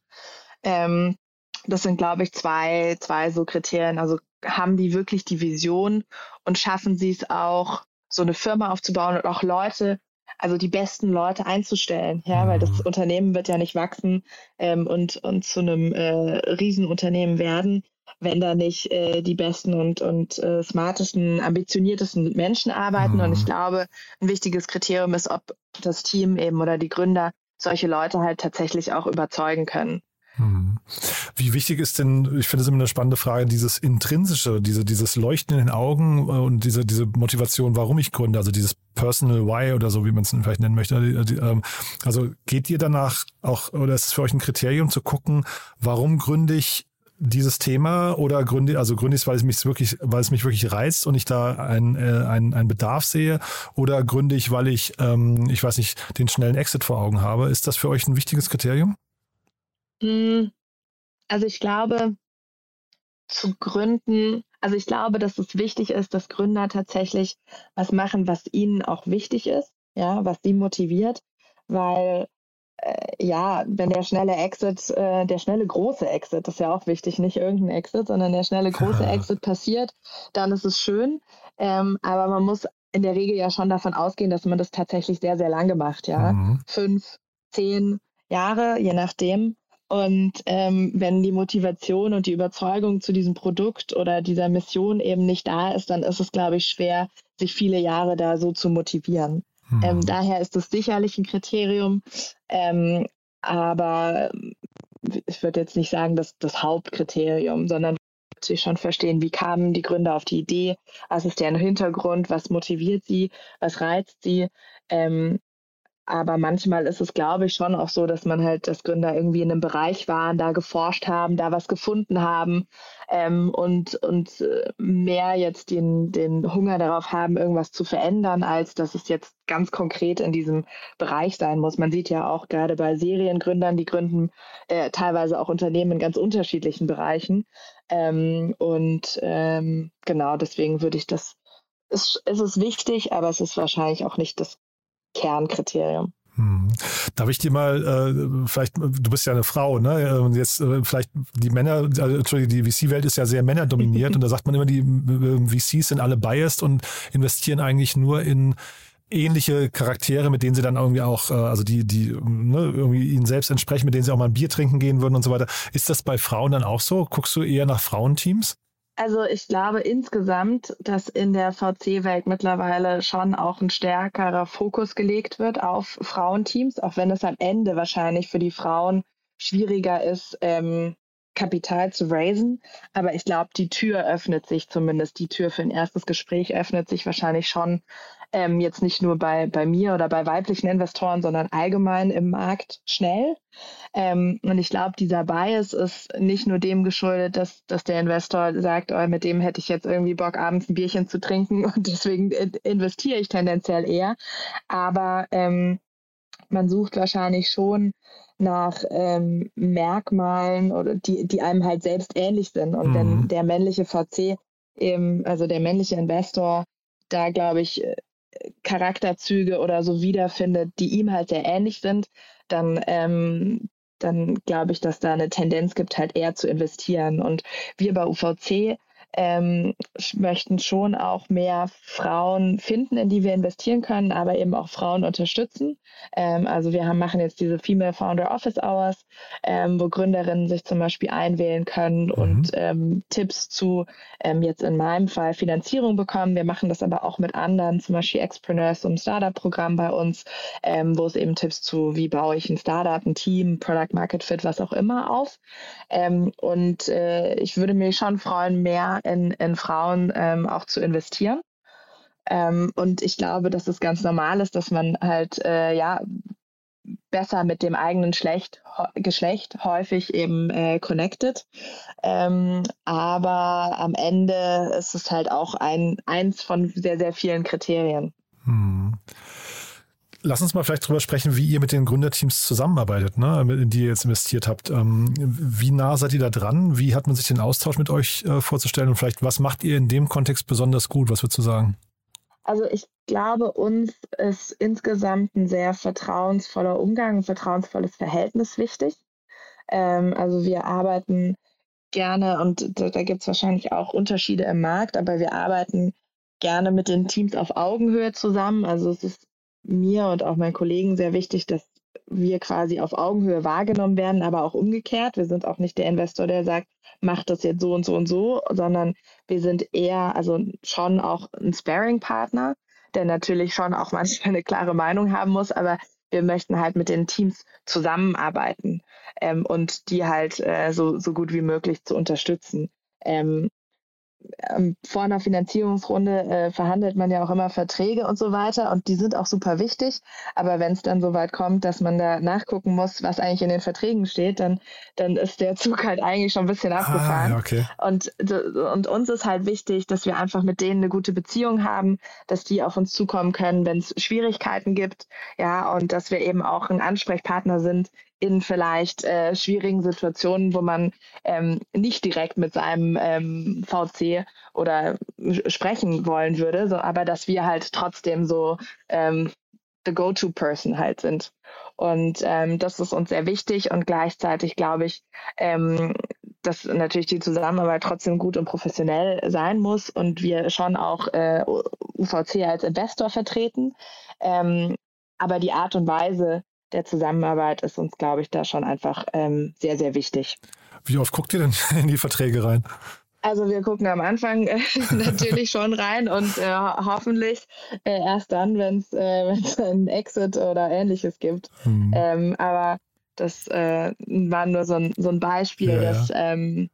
Ähm, das sind, glaube ich, zwei, zwei so Kriterien. Also haben die wirklich die Vision und schaffen sie es auch, so eine Firma aufzubauen und auch Leute, also die besten Leute einzustellen, ja, mhm. weil das mhm. Unternehmen wird ja nicht wachsen ähm, und, und zu einem äh, Riesenunternehmen werden, wenn da nicht äh, die besten und, und äh, smartesten, ambitioniertesten Menschen arbeiten. Mhm. Und ich mhm. glaube, ein wichtiges Kriterium ist, ob das Team eben oder die Gründer solche Leute halt tatsächlich auch überzeugen können. Wie wichtig ist denn, ich finde es immer eine spannende Frage, dieses Intrinsische, diese, dieses Leuchten in den Augen äh, und diese, diese Motivation, warum ich gründe, also dieses Personal Why oder so, wie man es vielleicht nennen möchte. Ähm, also geht ihr danach auch, oder ist es für euch ein Kriterium zu gucken, warum gründe ich dieses Thema oder gründe, also gründe ich es, weil es mich wirklich, weil es mich wirklich reizt und ich da einen äh, ein Bedarf sehe oder gründe ich, weil ich, ähm, ich weiß nicht, den schnellen Exit vor Augen habe. Ist das für euch ein wichtiges Kriterium? Hm, also ich glaube, zu gründen, also ich glaube, dass es wichtig ist, dass Gründer tatsächlich was machen, was ihnen auch wichtig ist, ja, was sie motiviert, weil äh, ja, wenn der schnelle Exit, äh, der schnelle große Exit, das ist ja auch wichtig, nicht irgendein Exit, sondern der schnelle große Exit passiert, dann ist es schön. Ähm, aber man muss in der Regel ja schon davon ausgehen, dass man das tatsächlich sehr, sehr lange macht, ja. Mhm. Fünf, zehn Jahre, je nachdem. Und ähm, wenn die Motivation und die Überzeugung zu diesem Produkt oder dieser Mission eben nicht da ist, dann ist es, glaube ich, schwer, sich viele Jahre da so zu motivieren. Mhm. Ähm, daher ist es sicherlich ein Kriterium, ähm, aber ich würde jetzt nicht sagen, dass das Hauptkriterium, sondern natürlich schon verstehen, wie kamen die Gründer auf die Idee, was ist deren Hintergrund, was motiviert sie, was reizt sie. Ähm, aber manchmal ist es, glaube ich, schon auch so, dass man halt, dass Gründer irgendwie in einem Bereich waren, da geforscht haben, da was gefunden haben ähm, und, und äh, mehr jetzt den, den Hunger darauf haben, irgendwas zu verändern, als dass es jetzt ganz konkret in diesem Bereich sein muss. Man sieht ja auch gerade bei Seriengründern, die gründen äh, teilweise auch Unternehmen in ganz unterschiedlichen Bereichen. Ähm, und ähm, genau deswegen würde ich das es, es ist wichtig, aber es ist wahrscheinlich auch nicht das Kernkriterium. Hm. Darf ich dir mal, äh, vielleicht, du bist ja eine Frau, ne? Und jetzt äh, vielleicht die Männer, also, Entschuldigung, die VC-Welt ist ja sehr männerdominiert und da sagt man immer, die äh, VCs sind alle biased und investieren eigentlich nur in ähnliche Charaktere, mit denen sie dann irgendwie auch, äh, also die, die ne, irgendwie ihnen selbst entsprechen, mit denen sie auch mal ein Bier trinken gehen würden und so weiter. Ist das bei Frauen dann auch so? Guckst du eher nach Frauenteams? Also ich glaube insgesamt, dass in der VC-Welt mittlerweile schon auch ein stärkerer Fokus gelegt wird auf Frauenteams, auch wenn es am Ende wahrscheinlich für die Frauen schwieriger ist, ähm, Kapital zu raisen. Aber ich glaube, die Tür öffnet sich zumindest, die Tür für ein erstes Gespräch öffnet sich wahrscheinlich schon ähm, jetzt nicht nur bei, bei mir oder bei weiblichen Investoren, sondern allgemein im Markt schnell. Ähm, und ich glaube, dieser Bias ist nicht nur dem geschuldet, dass, dass der Investor sagt, oh, mit dem hätte ich jetzt irgendwie Bock, abends ein Bierchen zu trinken und deswegen investiere ich tendenziell eher. Aber ähm, man sucht wahrscheinlich schon nach ähm, Merkmalen oder die, die einem halt selbst ähnlich sind. Und mhm. wenn der männliche VC eben, also der männliche Investor, da glaube ich, äh, Charakterzüge oder so wiederfindet, die ihm halt sehr ähnlich sind, dann, ähm, dann glaube ich, dass da eine Tendenz gibt, halt eher zu investieren. Und wir bei UVC ähm, möchten schon auch mehr Frauen finden, in die wir investieren können, aber eben auch Frauen unterstützen. Ähm, also wir haben, machen jetzt diese Female Founder Office Hours, ähm, wo Gründerinnen sich zum Beispiel einwählen können mhm. und ähm, Tipps zu ähm, jetzt in meinem Fall Finanzierung bekommen. Wir machen das aber auch mit anderen, zum Beispiel Expreneurs, ein Startup-Programm bei uns, ähm, wo es eben Tipps zu, wie baue ich ein Startup, ein Team, Product Market Fit, was auch immer auf. und äh, ich würde mich schon freuen, mehr in, in Frauen ähm, auch zu investieren. Ähm, und ich glaube, dass es ganz normal ist, dass man halt äh, ja besser mit dem eigenen Schlecht, Geschlecht häufig eben äh, connected. Ähm, aber am Ende ist es halt auch ein, eins von sehr, sehr vielen Kriterien. Hm. Lass uns mal vielleicht drüber sprechen, wie ihr mit den Gründerteams zusammenarbeitet, ne, in die ihr jetzt investiert habt. Ähm, wie nah seid ihr da dran? Wie hat man sich den Austausch mit euch äh, vorzustellen? Und vielleicht, was macht ihr in dem Kontext besonders gut? Was würdest du sagen? Also ich glaube, uns ist insgesamt ein sehr vertrauensvoller Umgang, ein vertrauensvolles Verhältnis wichtig. Ähm, also wir arbeiten gerne und da, da gibt es wahrscheinlich auch Unterschiede im Markt, aber wir arbeiten gerne mit den Teams auf Augenhöhe zusammen. Also es ist mir und auch meinen Kollegen sehr wichtig, dass wir quasi auf Augenhöhe wahrgenommen werden, aber auch umgekehrt. Wir sind auch nicht der Investor, der sagt, mach das jetzt so und so und so, sondern wir sind eher, also schon auch ein Sparing-Partner, der natürlich schon auch manchmal eine klare Meinung haben muss, aber wir möchten halt mit den Teams zusammenarbeiten ähm, und die halt äh, so, so gut wie möglich zu unterstützen. Ähm, ähm, vor einer Finanzierungsrunde äh, verhandelt man ja auch immer Verträge und so weiter und die sind auch super wichtig. Aber wenn es dann so weit kommt, dass man da nachgucken muss, was eigentlich in den Verträgen steht, dann, dann ist der Zug halt eigentlich schon ein bisschen ah, abgefahren. Ah, okay. und, und uns ist halt wichtig, dass wir einfach mit denen eine gute Beziehung haben, dass die auf uns zukommen können, wenn es Schwierigkeiten gibt, ja, und dass wir eben auch ein Ansprechpartner sind, in vielleicht äh, schwierigen Situationen, wo man ähm, nicht direkt mit seinem ähm, VC oder sprechen wollen würde, so, aber dass wir halt trotzdem so ähm, the go-to-person halt sind. Und ähm, das ist uns sehr wichtig und gleichzeitig glaube ich, ähm, dass natürlich die Zusammenarbeit trotzdem gut und professionell sein muss und wir schon auch äh, UVC als Investor vertreten. Ähm, aber die Art und Weise, der Zusammenarbeit ist uns, glaube ich, da schon einfach ähm, sehr, sehr wichtig. Wie oft guckt ihr denn in die Verträge rein? Also wir gucken am Anfang äh, natürlich schon rein und äh, hoffentlich äh, erst dann, wenn es äh, einen Exit oder ähnliches gibt. Mhm. Ähm, aber das äh, war nur so ein, so ein Beispiel, ja, dass ähm,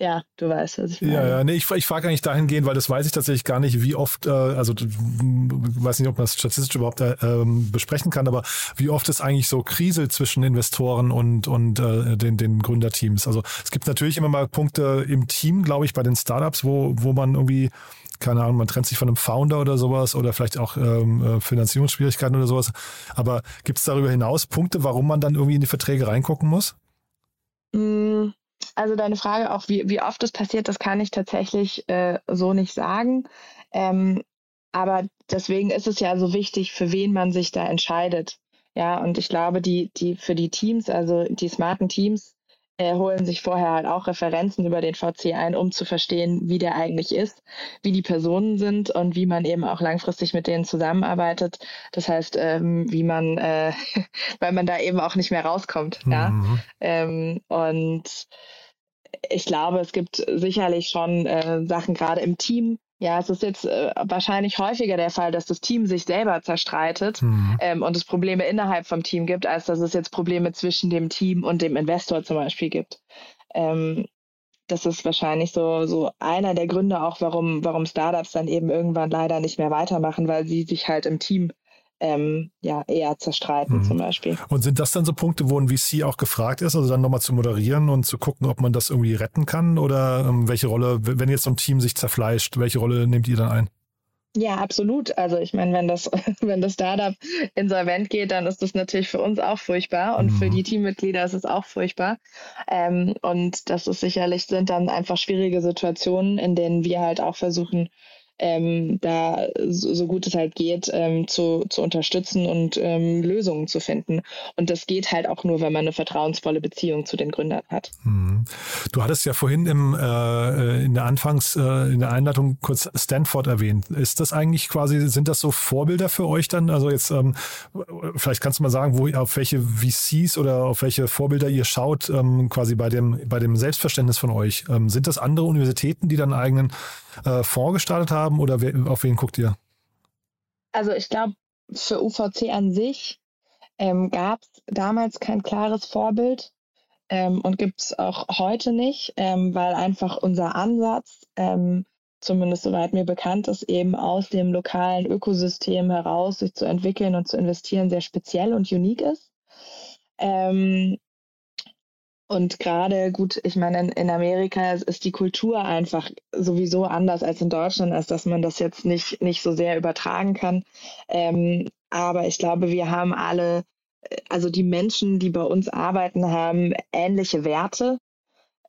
ja, du weißt, was ich meine. Ja, ja, nee, ich, ich frage eigentlich dahingehend, weil das weiß ich tatsächlich gar nicht, wie oft, äh, also weiß nicht, ob man das statistisch überhaupt äh, ähm, besprechen kann, aber wie oft es eigentlich so kriselt zwischen Investoren und, und äh, den, den Gründerteams. Also es gibt natürlich immer mal Punkte im Team, glaube ich, bei den Startups, wo, wo man irgendwie keine Ahnung, man trennt sich von einem Founder oder sowas oder vielleicht auch ähm, äh, Finanzierungsschwierigkeiten oder sowas. Aber gibt es darüber hinaus Punkte, warum man dann irgendwie in die Verträge reingucken muss? Also deine Frage auch, wie, wie oft das passiert, das kann ich tatsächlich äh, so nicht sagen. Ähm, aber deswegen ist es ja so wichtig, für wen man sich da entscheidet. Ja, und ich glaube, die, die für die Teams, also die smarten Teams, äh, holen sich vorher halt auch Referenzen über den VC ein, um zu verstehen, wie der eigentlich ist, wie die Personen sind und wie man eben auch langfristig mit denen zusammenarbeitet. Das heißt, ähm, wie man, äh, weil man da eben auch nicht mehr rauskommt. Mhm. Ja? Ähm, und ich glaube, es gibt sicherlich schon äh, Sachen gerade im Team, ja, es ist jetzt äh, wahrscheinlich häufiger der Fall, dass das Team sich selber zerstreitet mhm. ähm, und es Probleme innerhalb vom Team gibt, als dass es jetzt Probleme zwischen dem Team und dem Investor zum Beispiel gibt. Ähm, das ist wahrscheinlich so, so einer der Gründe auch, warum, warum Startups dann eben irgendwann leider nicht mehr weitermachen, weil sie sich halt im Team ähm, ja, eher zerstreiten mhm. zum Beispiel. Und sind das dann so Punkte, wo ein VC auch gefragt ist, also dann nochmal zu moderieren und zu gucken, ob man das irgendwie retten kann? Oder ähm, welche Rolle, wenn jetzt so ein Team sich zerfleischt, welche Rolle nehmt ihr dann ein? Ja, absolut. Also ich meine, wenn das, wenn das Startup insolvent geht, dann ist das natürlich für uns auch furchtbar und mhm. für die Teammitglieder ist es auch furchtbar. Ähm, und das ist sicherlich sind dann einfach schwierige Situationen, in denen wir halt auch versuchen, ähm, da so, so, gut es halt geht, ähm, zu, zu unterstützen und ähm, Lösungen zu finden. Und das geht halt auch nur, wenn man eine vertrauensvolle Beziehung zu den Gründern hat. Mhm. Du hattest ja vorhin im, äh, in der Anfangs, äh, in der Einleitung kurz Stanford erwähnt. Ist das eigentlich quasi, sind das so Vorbilder für euch dann? Also jetzt, ähm, vielleicht kannst du mal sagen, wo, auf welche VCs oder auf welche Vorbilder ihr schaut, ähm, quasi bei dem, bei dem Selbstverständnis von euch. Ähm, sind das andere Universitäten, die dann eigenen äh, Fonds gestartet haben oder wer, auf wen guckt ihr? Also ich glaube, für UVC an sich ähm, gab es damals kein klares Vorbild ähm, und gibt es auch heute nicht, ähm, weil einfach unser Ansatz, ähm, zumindest soweit mir bekannt ist, eben aus dem lokalen Ökosystem heraus sich zu entwickeln und zu investieren, sehr speziell und unique ist. Ähm, und gerade gut, ich meine, in, in, Amerika ist die Kultur einfach sowieso anders als in Deutschland, als dass man das jetzt nicht, nicht so sehr übertragen kann. Ähm, aber ich glaube, wir haben alle, äh, also die Menschen, die bei uns arbeiten, haben ähnliche Werte.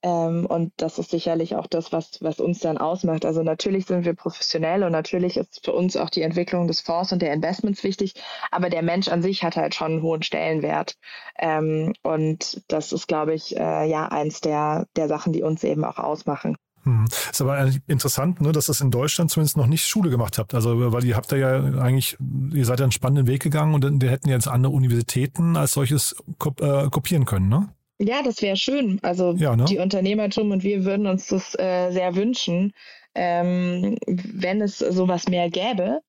Ähm, und das ist sicherlich auch das, was, was uns dann ausmacht. Also natürlich sind wir professionell und natürlich ist für uns auch die Entwicklung des Fonds und der Investments wichtig, aber der Mensch an sich hat halt schon einen hohen Stellenwert. Ähm, und das ist, glaube ich, äh, ja eins der, der Sachen, die uns eben auch ausmachen. Hm. Ist aber interessant, ne, dass das in Deutschland zumindest noch nicht Schule gemacht habt. Also, weil ihr habt da ja eigentlich, ihr seid ja einen spannenden Weg gegangen und wir hätten jetzt andere Universitäten als solches äh, kopieren können, ne? Ja, das wäre schön. Also ja, ne? die Unternehmertum und wir würden uns das äh, sehr wünschen, ähm, wenn es sowas mehr gäbe.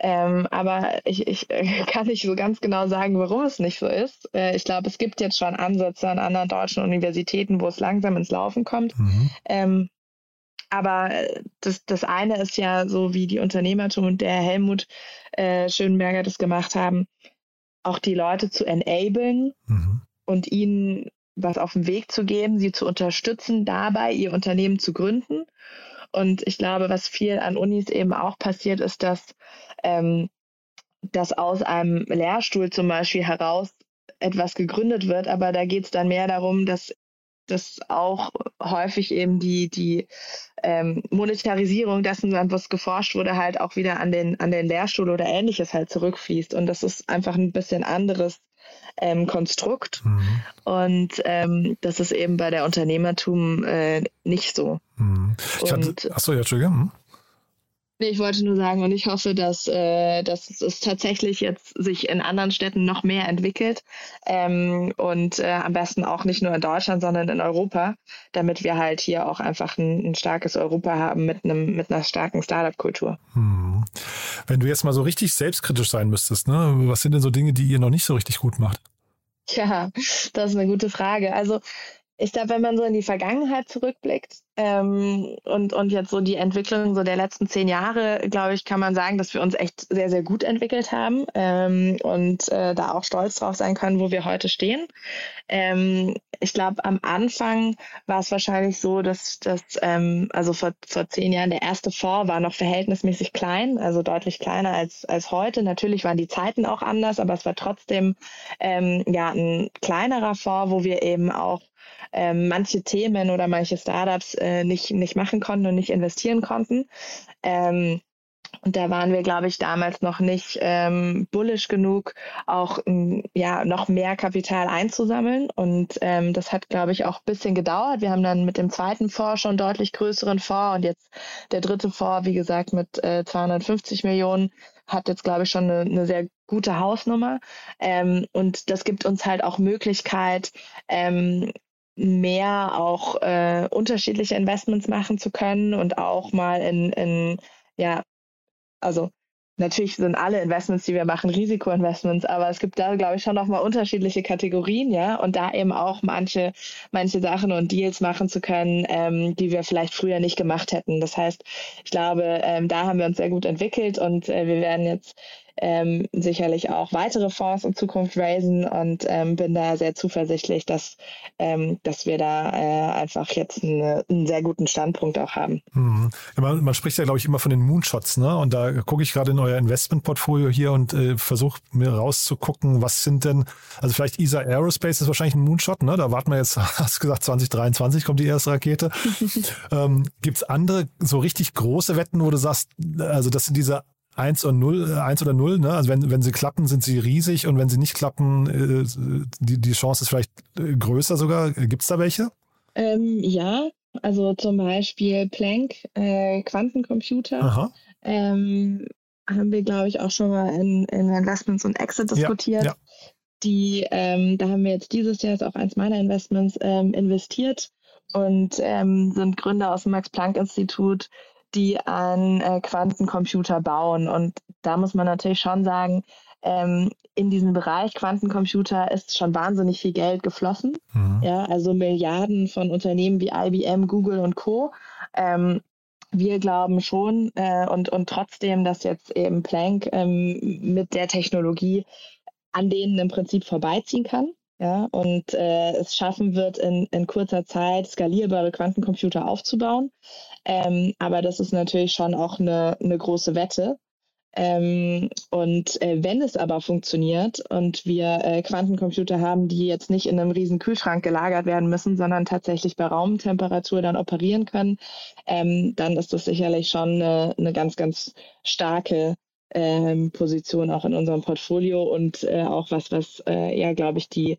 Ähm, aber ich, ich äh, kann nicht so ganz genau sagen, warum es nicht so ist. Äh, ich glaube, es gibt jetzt schon Ansätze an anderen deutschen Universitäten, wo es langsam ins Laufen kommt. Mhm. Ähm, aber das, das eine ist ja so, wie die Unternehmertum und der Helmut äh, Schönberger das gemacht haben, auch die Leute zu enablen mhm. und ihnen was auf den Weg zu geben, sie zu unterstützen, dabei ihr Unternehmen zu gründen. Und ich glaube, was viel an Unis eben auch passiert, ist, dass, ähm, dass aus einem Lehrstuhl zum Beispiel heraus etwas gegründet wird, aber da geht es dann mehr darum, dass dass auch häufig eben die, die ähm, Monetarisierung dessen, was geforscht wurde, halt auch wieder an den, an den Lehrstuhl oder ähnliches halt zurückfließt. Und das ist einfach ein bisschen anderes ähm, Konstrukt. Mhm. Und ähm, das ist eben bei der Unternehmertum äh, nicht so. Mhm. Ich hatte, achso, ja, Entschuldigung. Nee, ich wollte nur sagen, und ich hoffe, dass, äh, dass es tatsächlich jetzt sich in anderen Städten noch mehr entwickelt ähm, und äh, am besten auch nicht nur in Deutschland, sondern in Europa, damit wir halt hier auch einfach ein, ein starkes Europa haben mit, einem, mit einer starken Startup-Kultur. Hm. Wenn du jetzt mal so richtig selbstkritisch sein müsstest, ne? was sind denn so Dinge, die ihr noch nicht so richtig gut macht? Ja, das ist eine gute Frage. Also ich glaube, wenn man so in die Vergangenheit zurückblickt ähm, und, und jetzt so die Entwicklung so der letzten zehn Jahre, glaube ich, kann man sagen, dass wir uns echt sehr, sehr gut entwickelt haben ähm, und äh, da auch stolz drauf sein können, wo wir heute stehen. Ähm, ich glaube, am Anfang war es wahrscheinlich so, dass, dass ähm, also vor, vor zehn Jahren der erste Fonds war noch verhältnismäßig klein, also deutlich kleiner als, als heute. Natürlich waren die Zeiten auch anders, aber es war trotzdem ähm, ja ein kleinerer Fonds, wo wir eben auch ähm, manche Themen oder manche Startups äh, nicht, nicht machen konnten und nicht investieren konnten. Ähm, und da waren wir, glaube ich, damals noch nicht ähm, bullish genug, auch ähm, ja noch mehr Kapital einzusammeln. Und ähm, das hat, glaube ich, auch ein bisschen gedauert. Wir haben dann mit dem zweiten Fonds schon deutlich größeren Fonds und jetzt der dritte Fonds, wie gesagt, mit äh, 250 Millionen hat jetzt, glaube ich, schon eine, eine sehr gute Hausnummer. Ähm, und das gibt uns halt auch Möglichkeit, ähm, mehr auch äh, unterschiedliche Investments machen zu können und auch mal in, in ja, also natürlich sind alle Investments, die wir machen, Risikoinvestments, aber es gibt da, glaube ich, schon nochmal unterschiedliche Kategorien, ja, und da eben auch manche, manche Sachen und Deals machen zu können, ähm, die wir vielleicht früher nicht gemacht hätten. Das heißt, ich glaube, ähm, da haben wir uns sehr gut entwickelt und äh, wir werden jetzt ähm, sicherlich auch weitere Fonds in Zukunft raisen und ähm, bin da sehr zuversichtlich, dass, ähm, dass wir da äh, einfach jetzt eine, einen sehr guten Standpunkt auch haben. Mhm. Ja, man, man, spricht ja, glaube ich, immer von den Moonshots, ne? Und da gucke ich gerade in euer Investmentportfolio hier und äh, versuche mir rauszugucken, was sind denn, also vielleicht ESA Aerospace ist wahrscheinlich ein Moonshot, ne? Da warten wir jetzt, hast du gesagt, 2023 kommt die erste Rakete. ähm, Gibt es andere so richtig große Wetten, wo du sagst, also das sind diese 1 und 0, 1 oder 0, ne? Also wenn, wenn sie klappen, sind sie riesig und wenn sie nicht klappen, äh, die, die Chance ist vielleicht äh, größer sogar. Gibt es da welche? Ähm, ja, also zum Beispiel Planck, äh, Quantencomputer. Ähm, haben wir, glaube ich, auch schon mal in, in Investments und Exit diskutiert. Ja, ja. Die, ähm, da haben wir jetzt dieses Jahr ist auch eins meiner Investments ähm, investiert und ähm, sind Gründer aus dem Max-Planck-Institut, die einen äh, Quantencomputer bauen. Und da muss man natürlich schon sagen, ähm, in diesem Bereich Quantencomputer ist schon wahnsinnig viel Geld geflossen. Mhm. Ja, also Milliarden von Unternehmen wie IBM, Google und Co. Ähm, wir glauben schon äh, und, und trotzdem, dass jetzt eben Planck ähm, mit der Technologie an denen im Prinzip vorbeiziehen kann ja, und äh, es schaffen wird, in, in kurzer Zeit skalierbare Quantencomputer aufzubauen. Ähm, aber das ist natürlich schon auch eine, eine große Wette. Ähm, und äh, wenn es aber funktioniert und wir äh, Quantencomputer haben, die jetzt nicht in einem riesen Kühlschrank gelagert werden müssen, sondern tatsächlich bei Raumtemperatur dann operieren können, ähm, dann ist das sicherlich schon eine, eine ganz, ganz starke ähm, Position auch in unserem Portfolio und äh, auch was, was äh, ja, glaube ich, die,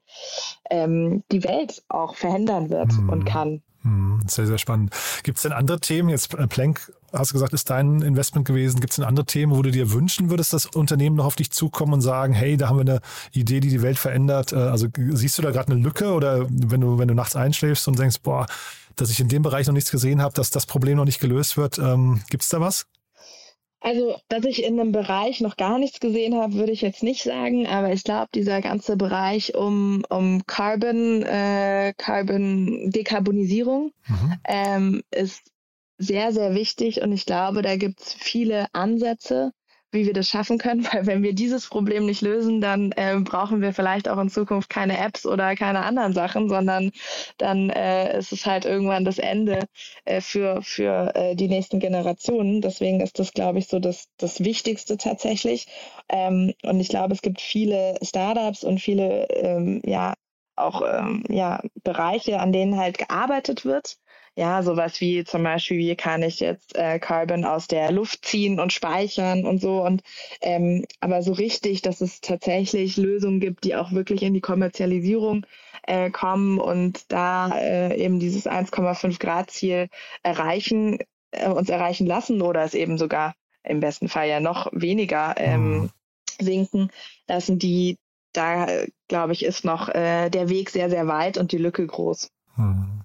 ähm, die Welt auch verändern wird hm. und kann. Hm, sehr, sehr spannend. Gibt es denn andere Themen? Jetzt äh, Plank, hast du gesagt, ist dein Investment gewesen. Gibt es denn andere Themen, wo du dir wünschen würdest, dass Unternehmen noch auf dich zukommen und sagen, hey, da haben wir eine Idee, die die Welt verändert? Äh, also siehst du da gerade eine Lücke oder wenn du, wenn du nachts einschläfst und denkst, boah, dass ich in dem Bereich noch nichts gesehen habe, dass das Problem noch nicht gelöst wird, ähm, gibt es da was? Also, dass ich in einem Bereich noch gar nichts gesehen habe, würde ich jetzt nicht sagen, aber ich glaube, dieser ganze Bereich um, um Carbon, äh, Carbon Dekarbonisierung mhm. ähm, ist sehr, sehr wichtig und ich glaube, da gibt es viele Ansätze, wie wir das schaffen können, weil wenn wir dieses Problem nicht lösen, dann äh, brauchen wir vielleicht auch in Zukunft keine Apps oder keine anderen Sachen, sondern dann äh, ist es halt irgendwann das Ende äh, für, für äh, die nächsten Generationen. Deswegen ist das, glaube ich, so das, das Wichtigste tatsächlich. Ähm, und ich glaube, es gibt viele Startups und viele, ähm, ja, auch ähm, ja, Bereiche, an denen halt gearbeitet wird ja, sowas wie zum Beispiel, wie kann ich jetzt äh, Carbon aus der Luft ziehen und speichern und so. Und ähm, aber so richtig, dass es tatsächlich Lösungen gibt, die auch wirklich in die Kommerzialisierung äh, kommen und da äh, eben dieses 1,5 Grad Ziel erreichen, äh, uns erreichen lassen oder es eben sogar im besten Fall ja noch weniger ähm, mhm. sinken lassen, die da, glaube ich, ist noch äh, der Weg sehr, sehr weit und die Lücke groß. Hm.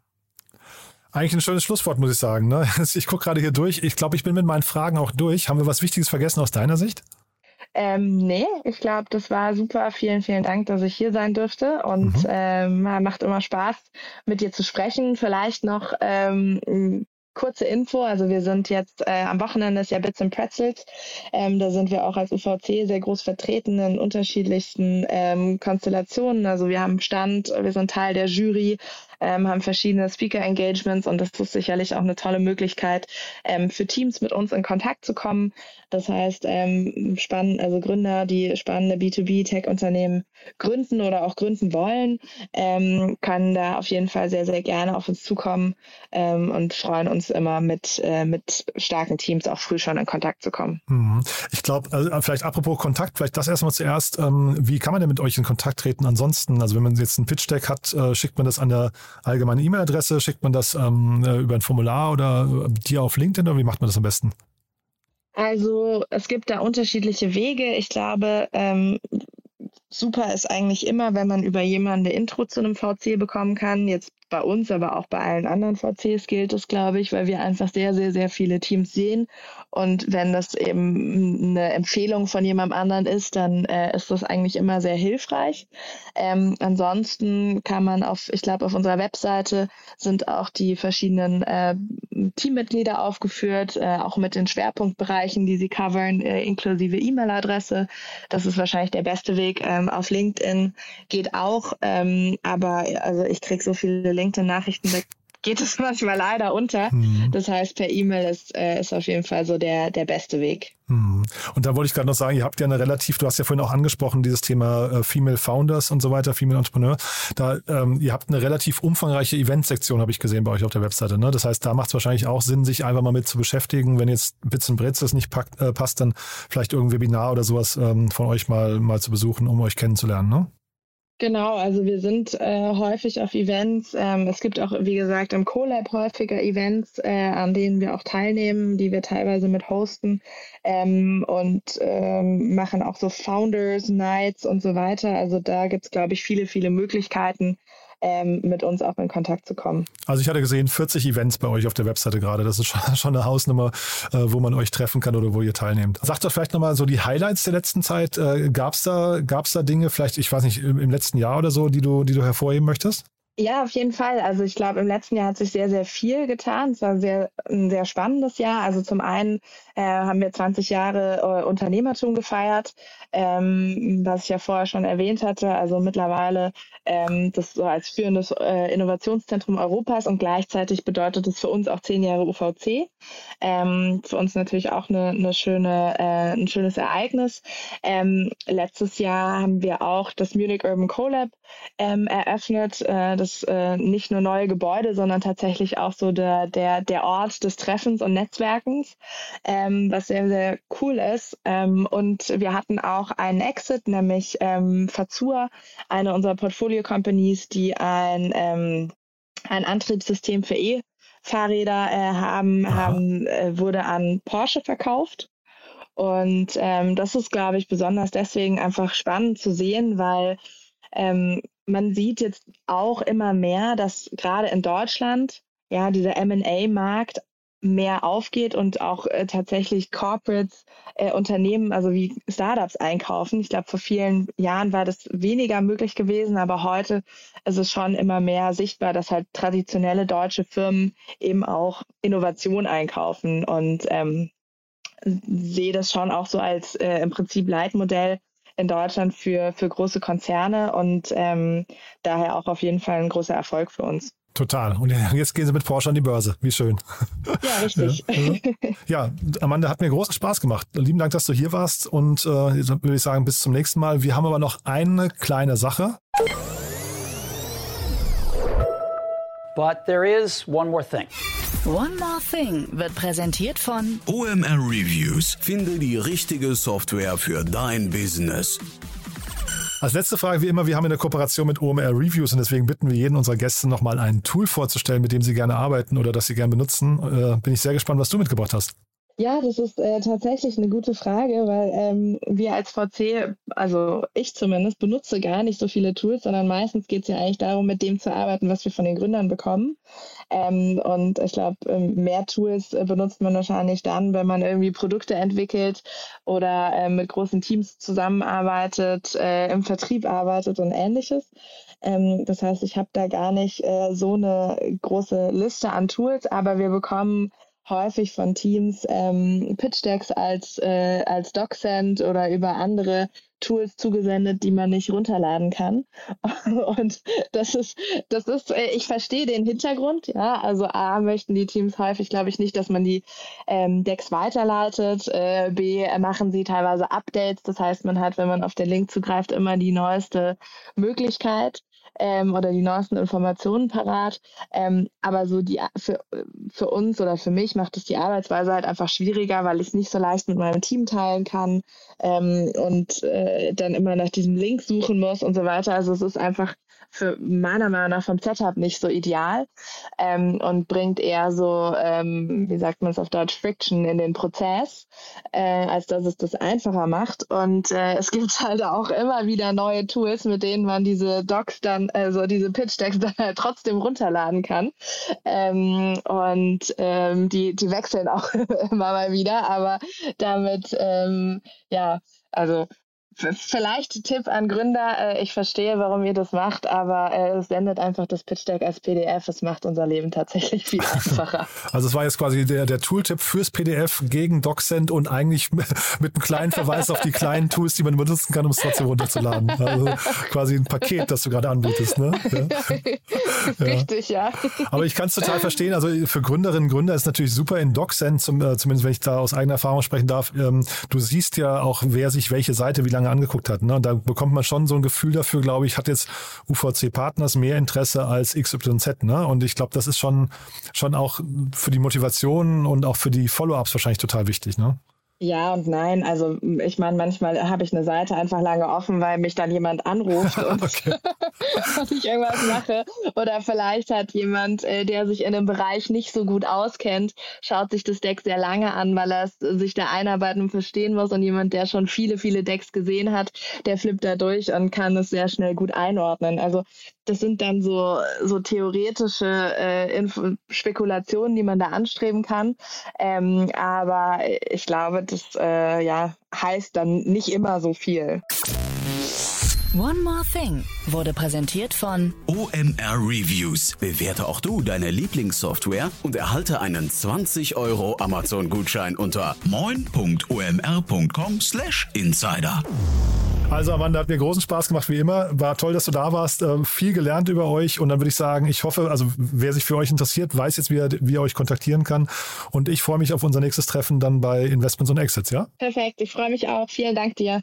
Eigentlich ein schönes Schlusswort, muss ich sagen. Ne? Ich gucke gerade hier durch. Ich glaube, ich bin mit meinen Fragen auch durch. Haben wir was Wichtiges vergessen aus deiner Sicht? Ähm, nee, ich glaube, das war super. Vielen, vielen Dank, dass ich hier sein durfte. Und mhm. ähm, macht immer Spaß, mit dir zu sprechen. Vielleicht noch ähm, kurze Info, also wir sind jetzt äh, am Wochenende ist ja Bits and Pretzels. Ähm, da sind wir auch als UVC sehr groß vertreten in unterschiedlichsten ähm, Konstellationen. Also wir haben Stand, wir sind Teil der Jury, ähm, haben verschiedene Speaker-Engagements und das ist sicherlich auch eine tolle Möglichkeit ähm, für Teams mit uns in Kontakt zu kommen. Das heißt, ähm, spannend, also Gründer, die spannende B2B-Tech-Unternehmen gründen oder auch gründen wollen, ähm, können da auf jeden Fall sehr, sehr gerne auf uns zukommen ähm, und freuen uns immer mit, äh, mit starken Teams auch früh schon in Kontakt zu kommen. Mhm. Ich glaube, also vielleicht apropos Kontakt, vielleicht das erstmal zuerst. Ähm, wie kann man denn mit euch in Kontakt treten ansonsten? Also wenn man jetzt ein Pitch-Deck hat, äh, schickt man das an der allgemeine E-Mail-Adresse? Schickt man das ähm, äh, über ein Formular oder äh, dir auf LinkedIn oder wie macht man das am besten? Also es gibt da unterschiedliche Wege. Ich glaube, ähm, super ist eigentlich immer, wenn man über jemanden eine Intro zu einem VC bekommen kann. Jetzt bei uns, aber auch bei allen anderen VCs gilt es, glaube ich, weil wir einfach sehr, sehr, sehr viele Teams sehen. Und wenn das eben eine Empfehlung von jemandem anderen ist, dann äh, ist das eigentlich immer sehr hilfreich. Ähm, ansonsten kann man auf, ich glaube, auf unserer Webseite sind auch die verschiedenen äh, Teammitglieder aufgeführt, äh, auch mit den Schwerpunktbereichen, die sie covern, äh, inklusive E-Mail-Adresse. Das ist wahrscheinlich der beste Weg. Ähm, auf LinkedIn geht auch, ähm, aber also ich kriege so viele LinkedIn-Nachrichten, geht es manchmal leider unter. Mhm. Das heißt, per E-Mail ist, äh, ist auf jeden Fall so der, der beste Weg. Mhm. Und da wollte ich gerade noch sagen, ihr habt ja eine relativ, du hast ja vorhin auch angesprochen, dieses Thema äh, Female Founders und so weiter, Female Entrepreneur. Da, ähm, ihr habt eine relativ umfangreiche Event-Sektion, habe ich gesehen bei euch auf der Webseite. Ne? Das heißt, da macht es wahrscheinlich auch Sinn, sich einfach mal mit zu beschäftigen. Wenn jetzt Bits und Bretzels nicht packt, äh, passt, dann vielleicht irgendein Webinar oder sowas ähm, von euch mal, mal zu besuchen, um euch kennenzulernen. Ne? Genau, also wir sind äh, häufig auf Events. Ähm, es gibt auch, wie gesagt, im CoLab häufiger Events, äh, an denen wir auch teilnehmen, die wir teilweise mit hosten ähm, und ähm, machen auch so Founders Nights und so weiter. Also da gibt es, glaube ich, viele, viele Möglichkeiten, ähm, mit uns auch in Kontakt zu kommen. Also ich hatte gesehen, 40 Events bei euch auf der Webseite gerade. Das ist schon, eine Hausnummer, äh, wo man euch treffen kann oder wo ihr teilnehmt. Sagt doch vielleicht nochmal so die Highlights der letzten Zeit. Äh, Gab es da, gab's da Dinge, vielleicht, ich weiß nicht, im, im letzten Jahr oder so, die du, die du hervorheben möchtest? Ja, auf jeden Fall. Also ich glaube, im letzten Jahr hat sich sehr, sehr viel getan. Es war sehr, ein sehr spannendes Jahr. Also zum einen äh, haben wir 20 Jahre äh, Unternehmertum gefeiert, ähm, was ich ja vorher schon erwähnt hatte. Also mittlerweile ähm, das so als führendes äh, Innovationszentrum Europas und gleichzeitig bedeutet es für uns auch zehn Jahre UVC. Ähm, für uns natürlich auch eine, eine schöne, äh, ein schönes Ereignis. Ähm, letztes Jahr haben wir auch das Munich Urban CoLab ähm, eröffnet. Äh, das äh, nicht nur neue Gebäude, sondern tatsächlich auch so der, der, der Ort des Treffens und Netzwerkens, ähm, was sehr, sehr cool ist. Ähm, und wir hatten auch einen Exit, nämlich ähm, Fazur, eine unserer Portfolio-Companies, die ein, ähm, ein Antriebssystem für E-Fahrräder äh, haben, haben äh, wurde an Porsche verkauft. Und ähm, das ist, glaube ich, besonders deswegen einfach spannend zu sehen, weil ähm, man sieht jetzt auch immer mehr, dass gerade in Deutschland ja dieser M&A-Markt mehr aufgeht und auch äh, tatsächlich Corporates, äh, Unternehmen, also wie Startups einkaufen. Ich glaube, vor vielen Jahren war das weniger möglich gewesen, aber heute ist es schon immer mehr sichtbar, dass halt traditionelle deutsche Firmen eben auch Innovation einkaufen und ähm, sehe das schon auch so als äh, im Prinzip Leitmodell in Deutschland für, für große Konzerne und ähm, daher auch auf jeden Fall ein großer Erfolg für uns. Total. Und jetzt gehen Sie mit Porsche an die Börse. Wie schön. Ja, richtig. Ja, ja Amanda, hat mir großen Spaß gemacht. Lieben Dank, dass du hier warst. Und äh, jetzt würde ich sagen, bis zum nächsten Mal. Wir haben aber noch eine kleine Sache. But there is one more thing. One More Thing wird präsentiert von OMR Reviews. Finde die richtige Software für dein Business. Als letzte Frage wie immer, wir haben in der Kooperation mit OMR Reviews und deswegen bitten wir jeden unserer Gäste nochmal ein Tool vorzustellen, mit dem sie gerne arbeiten oder das sie gerne benutzen. Äh, bin ich sehr gespannt, was du mitgebracht hast. Ja, das ist äh, tatsächlich eine gute Frage, weil ähm, wir als VC, also ich zumindest, benutze gar nicht so viele Tools, sondern meistens geht es ja eigentlich darum, mit dem zu arbeiten, was wir von den Gründern bekommen. Ähm, und ich glaube, ähm, mehr Tools äh, benutzt man wahrscheinlich dann, wenn man irgendwie Produkte entwickelt oder äh, mit großen Teams zusammenarbeitet, äh, im Vertrieb arbeitet und ähnliches. Ähm, das heißt, ich habe da gar nicht äh, so eine große Liste an Tools, aber wir bekommen häufig von Teams ähm, Pitch Decks als, äh, als DocSend oder über andere Tools zugesendet, die man nicht runterladen kann. Und das ist, das ist, äh, ich verstehe den Hintergrund, ja. Also A möchten die Teams häufig, glaube ich, nicht, dass man die ähm, Decks weiterleitet. Äh, B machen sie teilweise Updates. Das heißt, man hat, wenn man auf den Link zugreift, immer die neueste Möglichkeit ähm, oder die neuesten Informationen parat. Ähm, aber so die für, für uns oder für mich macht es die Arbeitsweise halt einfach schwieriger, weil ich es nicht so leicht mit meinem Team teilen kann ähm, und äh, dann immer nach diesem Link suchen muss und so weiter. Also es ist einfach für meiner Meinung nach vom Setup nicht so ideal ähm, und bringt eher so, ähm, wie sagt man es auf Deutsch, Friction in den Prozess, äh, als dass es das einfacher macht. Und äh, es gibt halt auch immer wieder neue Tools, mit denen man diese Docs dann, also diese Pitch-Decks dann halt trotzdem runterladen kann. Ähm, und ähm, die, die wechseln auch immer mal wieder, aber damit, ähm, ja, also Vielleicht Tipp an Gründer, äh, ich verstehe, warum ihr das macht, aber äh, es sendet einfach das Pitch Deck als PDF. Es macht unser Leben tatsächlich viel einfacher. Also es war jetzt quasi der, der Tooltip fürs PDF gegen DocSend und eigentlich mit einem kleinen Verweis auf die kleinen Tools, die man benutzen kann, um es trotzdem runterzuladen. Also quasi ein Paket, das du gerade anbietest. Ne? Ja. Richtig, ja. Aber ich kann es total verstehen. Also für Gründerinnen und Gründer ist es natürlich super in DocSend, zum, äh, zumindest wenn ich da aus eigener Erfahrung sprechen darf. Ähm, du siehst ja auch, wer sich welche Seite wie lange angeguckt hat. Ne? Da bekommt man schon so ein Gefühl dafür, glaube ich, hat jetzt UVC Partners mehr Interesse als XYZ. Ne? Und ich glaube, das ist schon, schon auch für die Motivation und auch für die Follow-ups wahrscheinlich total wichtig. Ne? Ja und nein. Also ich meine, manchmal habe ich eine Seite einfach lange offen, weil mich dann jemand anruft und, und ich irgendwas mache. Oder vielleicht hat jemand, äh, der sich in einem Bereich nicht so gut auskennt, schaut sich das Deck sehr lange an, weil er sich da einarbeiten und verstehen muss. Und jemand, der schon viele, viele Decks gesehen hat, der flippt da durch und kann es sehr schnell gut einordnen. Also das sind dann so, so theoretische äh, Spekulationen, die man da anstreben kann. Ähm, aber ich glaube, das äh, ja, heißt dann nicht immer so viel. One More Thing wurde präsentiert von OMR Reviews. Bewerte auch du deine Lieblingssoftware und erhalte einen 20 Euro Amazon-Gutschein unter moin.omr.com/insider. Also Amanda, hat mir großen Spaß gemacht, wie immer. War toll, dass du da warst. Äh, viel gelernt über euch. Und dann würde ich sagen, ich hoffe, also wer sich für euch interessiert, weiß jetzt, wie er, wie er euch kontaktieren kann. Und ich freue mich auf unser nächstes Treffen dann bei Investments und Exits, ja? Perfekt, ich freue mich auch. Vielen Dank dir.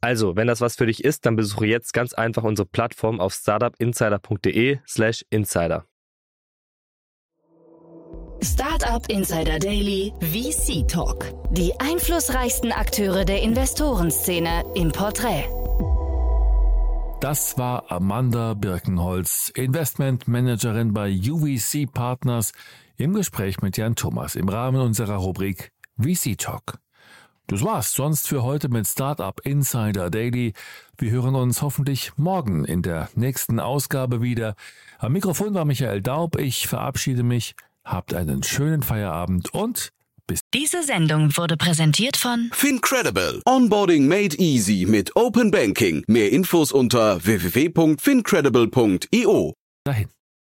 Also, wenn das was für dich ist, dann besuche jetzt ganz einfach unsere Plattform auf startupinsider.de/slash insider. Startup Insider Daily VC Talk. Die einflussreichsten Akteure der Investorenszene im Porträt. Das war Amanda Birkenholz, Investmentmanagerin bei UVC Partners, im Gespräch mit Jan Thomas im Rahmen unserer Rubrik VC Talk. Das war's sonst für heute mit Startup Insider Daily. Wir hören uns hoffentlich morgen in der nächsten Ausgabe wieder. Am Mikrofon war Michael Daub. Ich verabschiede mich. Habt einen schönen Feierabend und bis. Diese Sendung wurde präsentiert von Fincredible. Onboarding made easy mit Open Banking. Mehr Infos unter www.fincredible.io. dahin.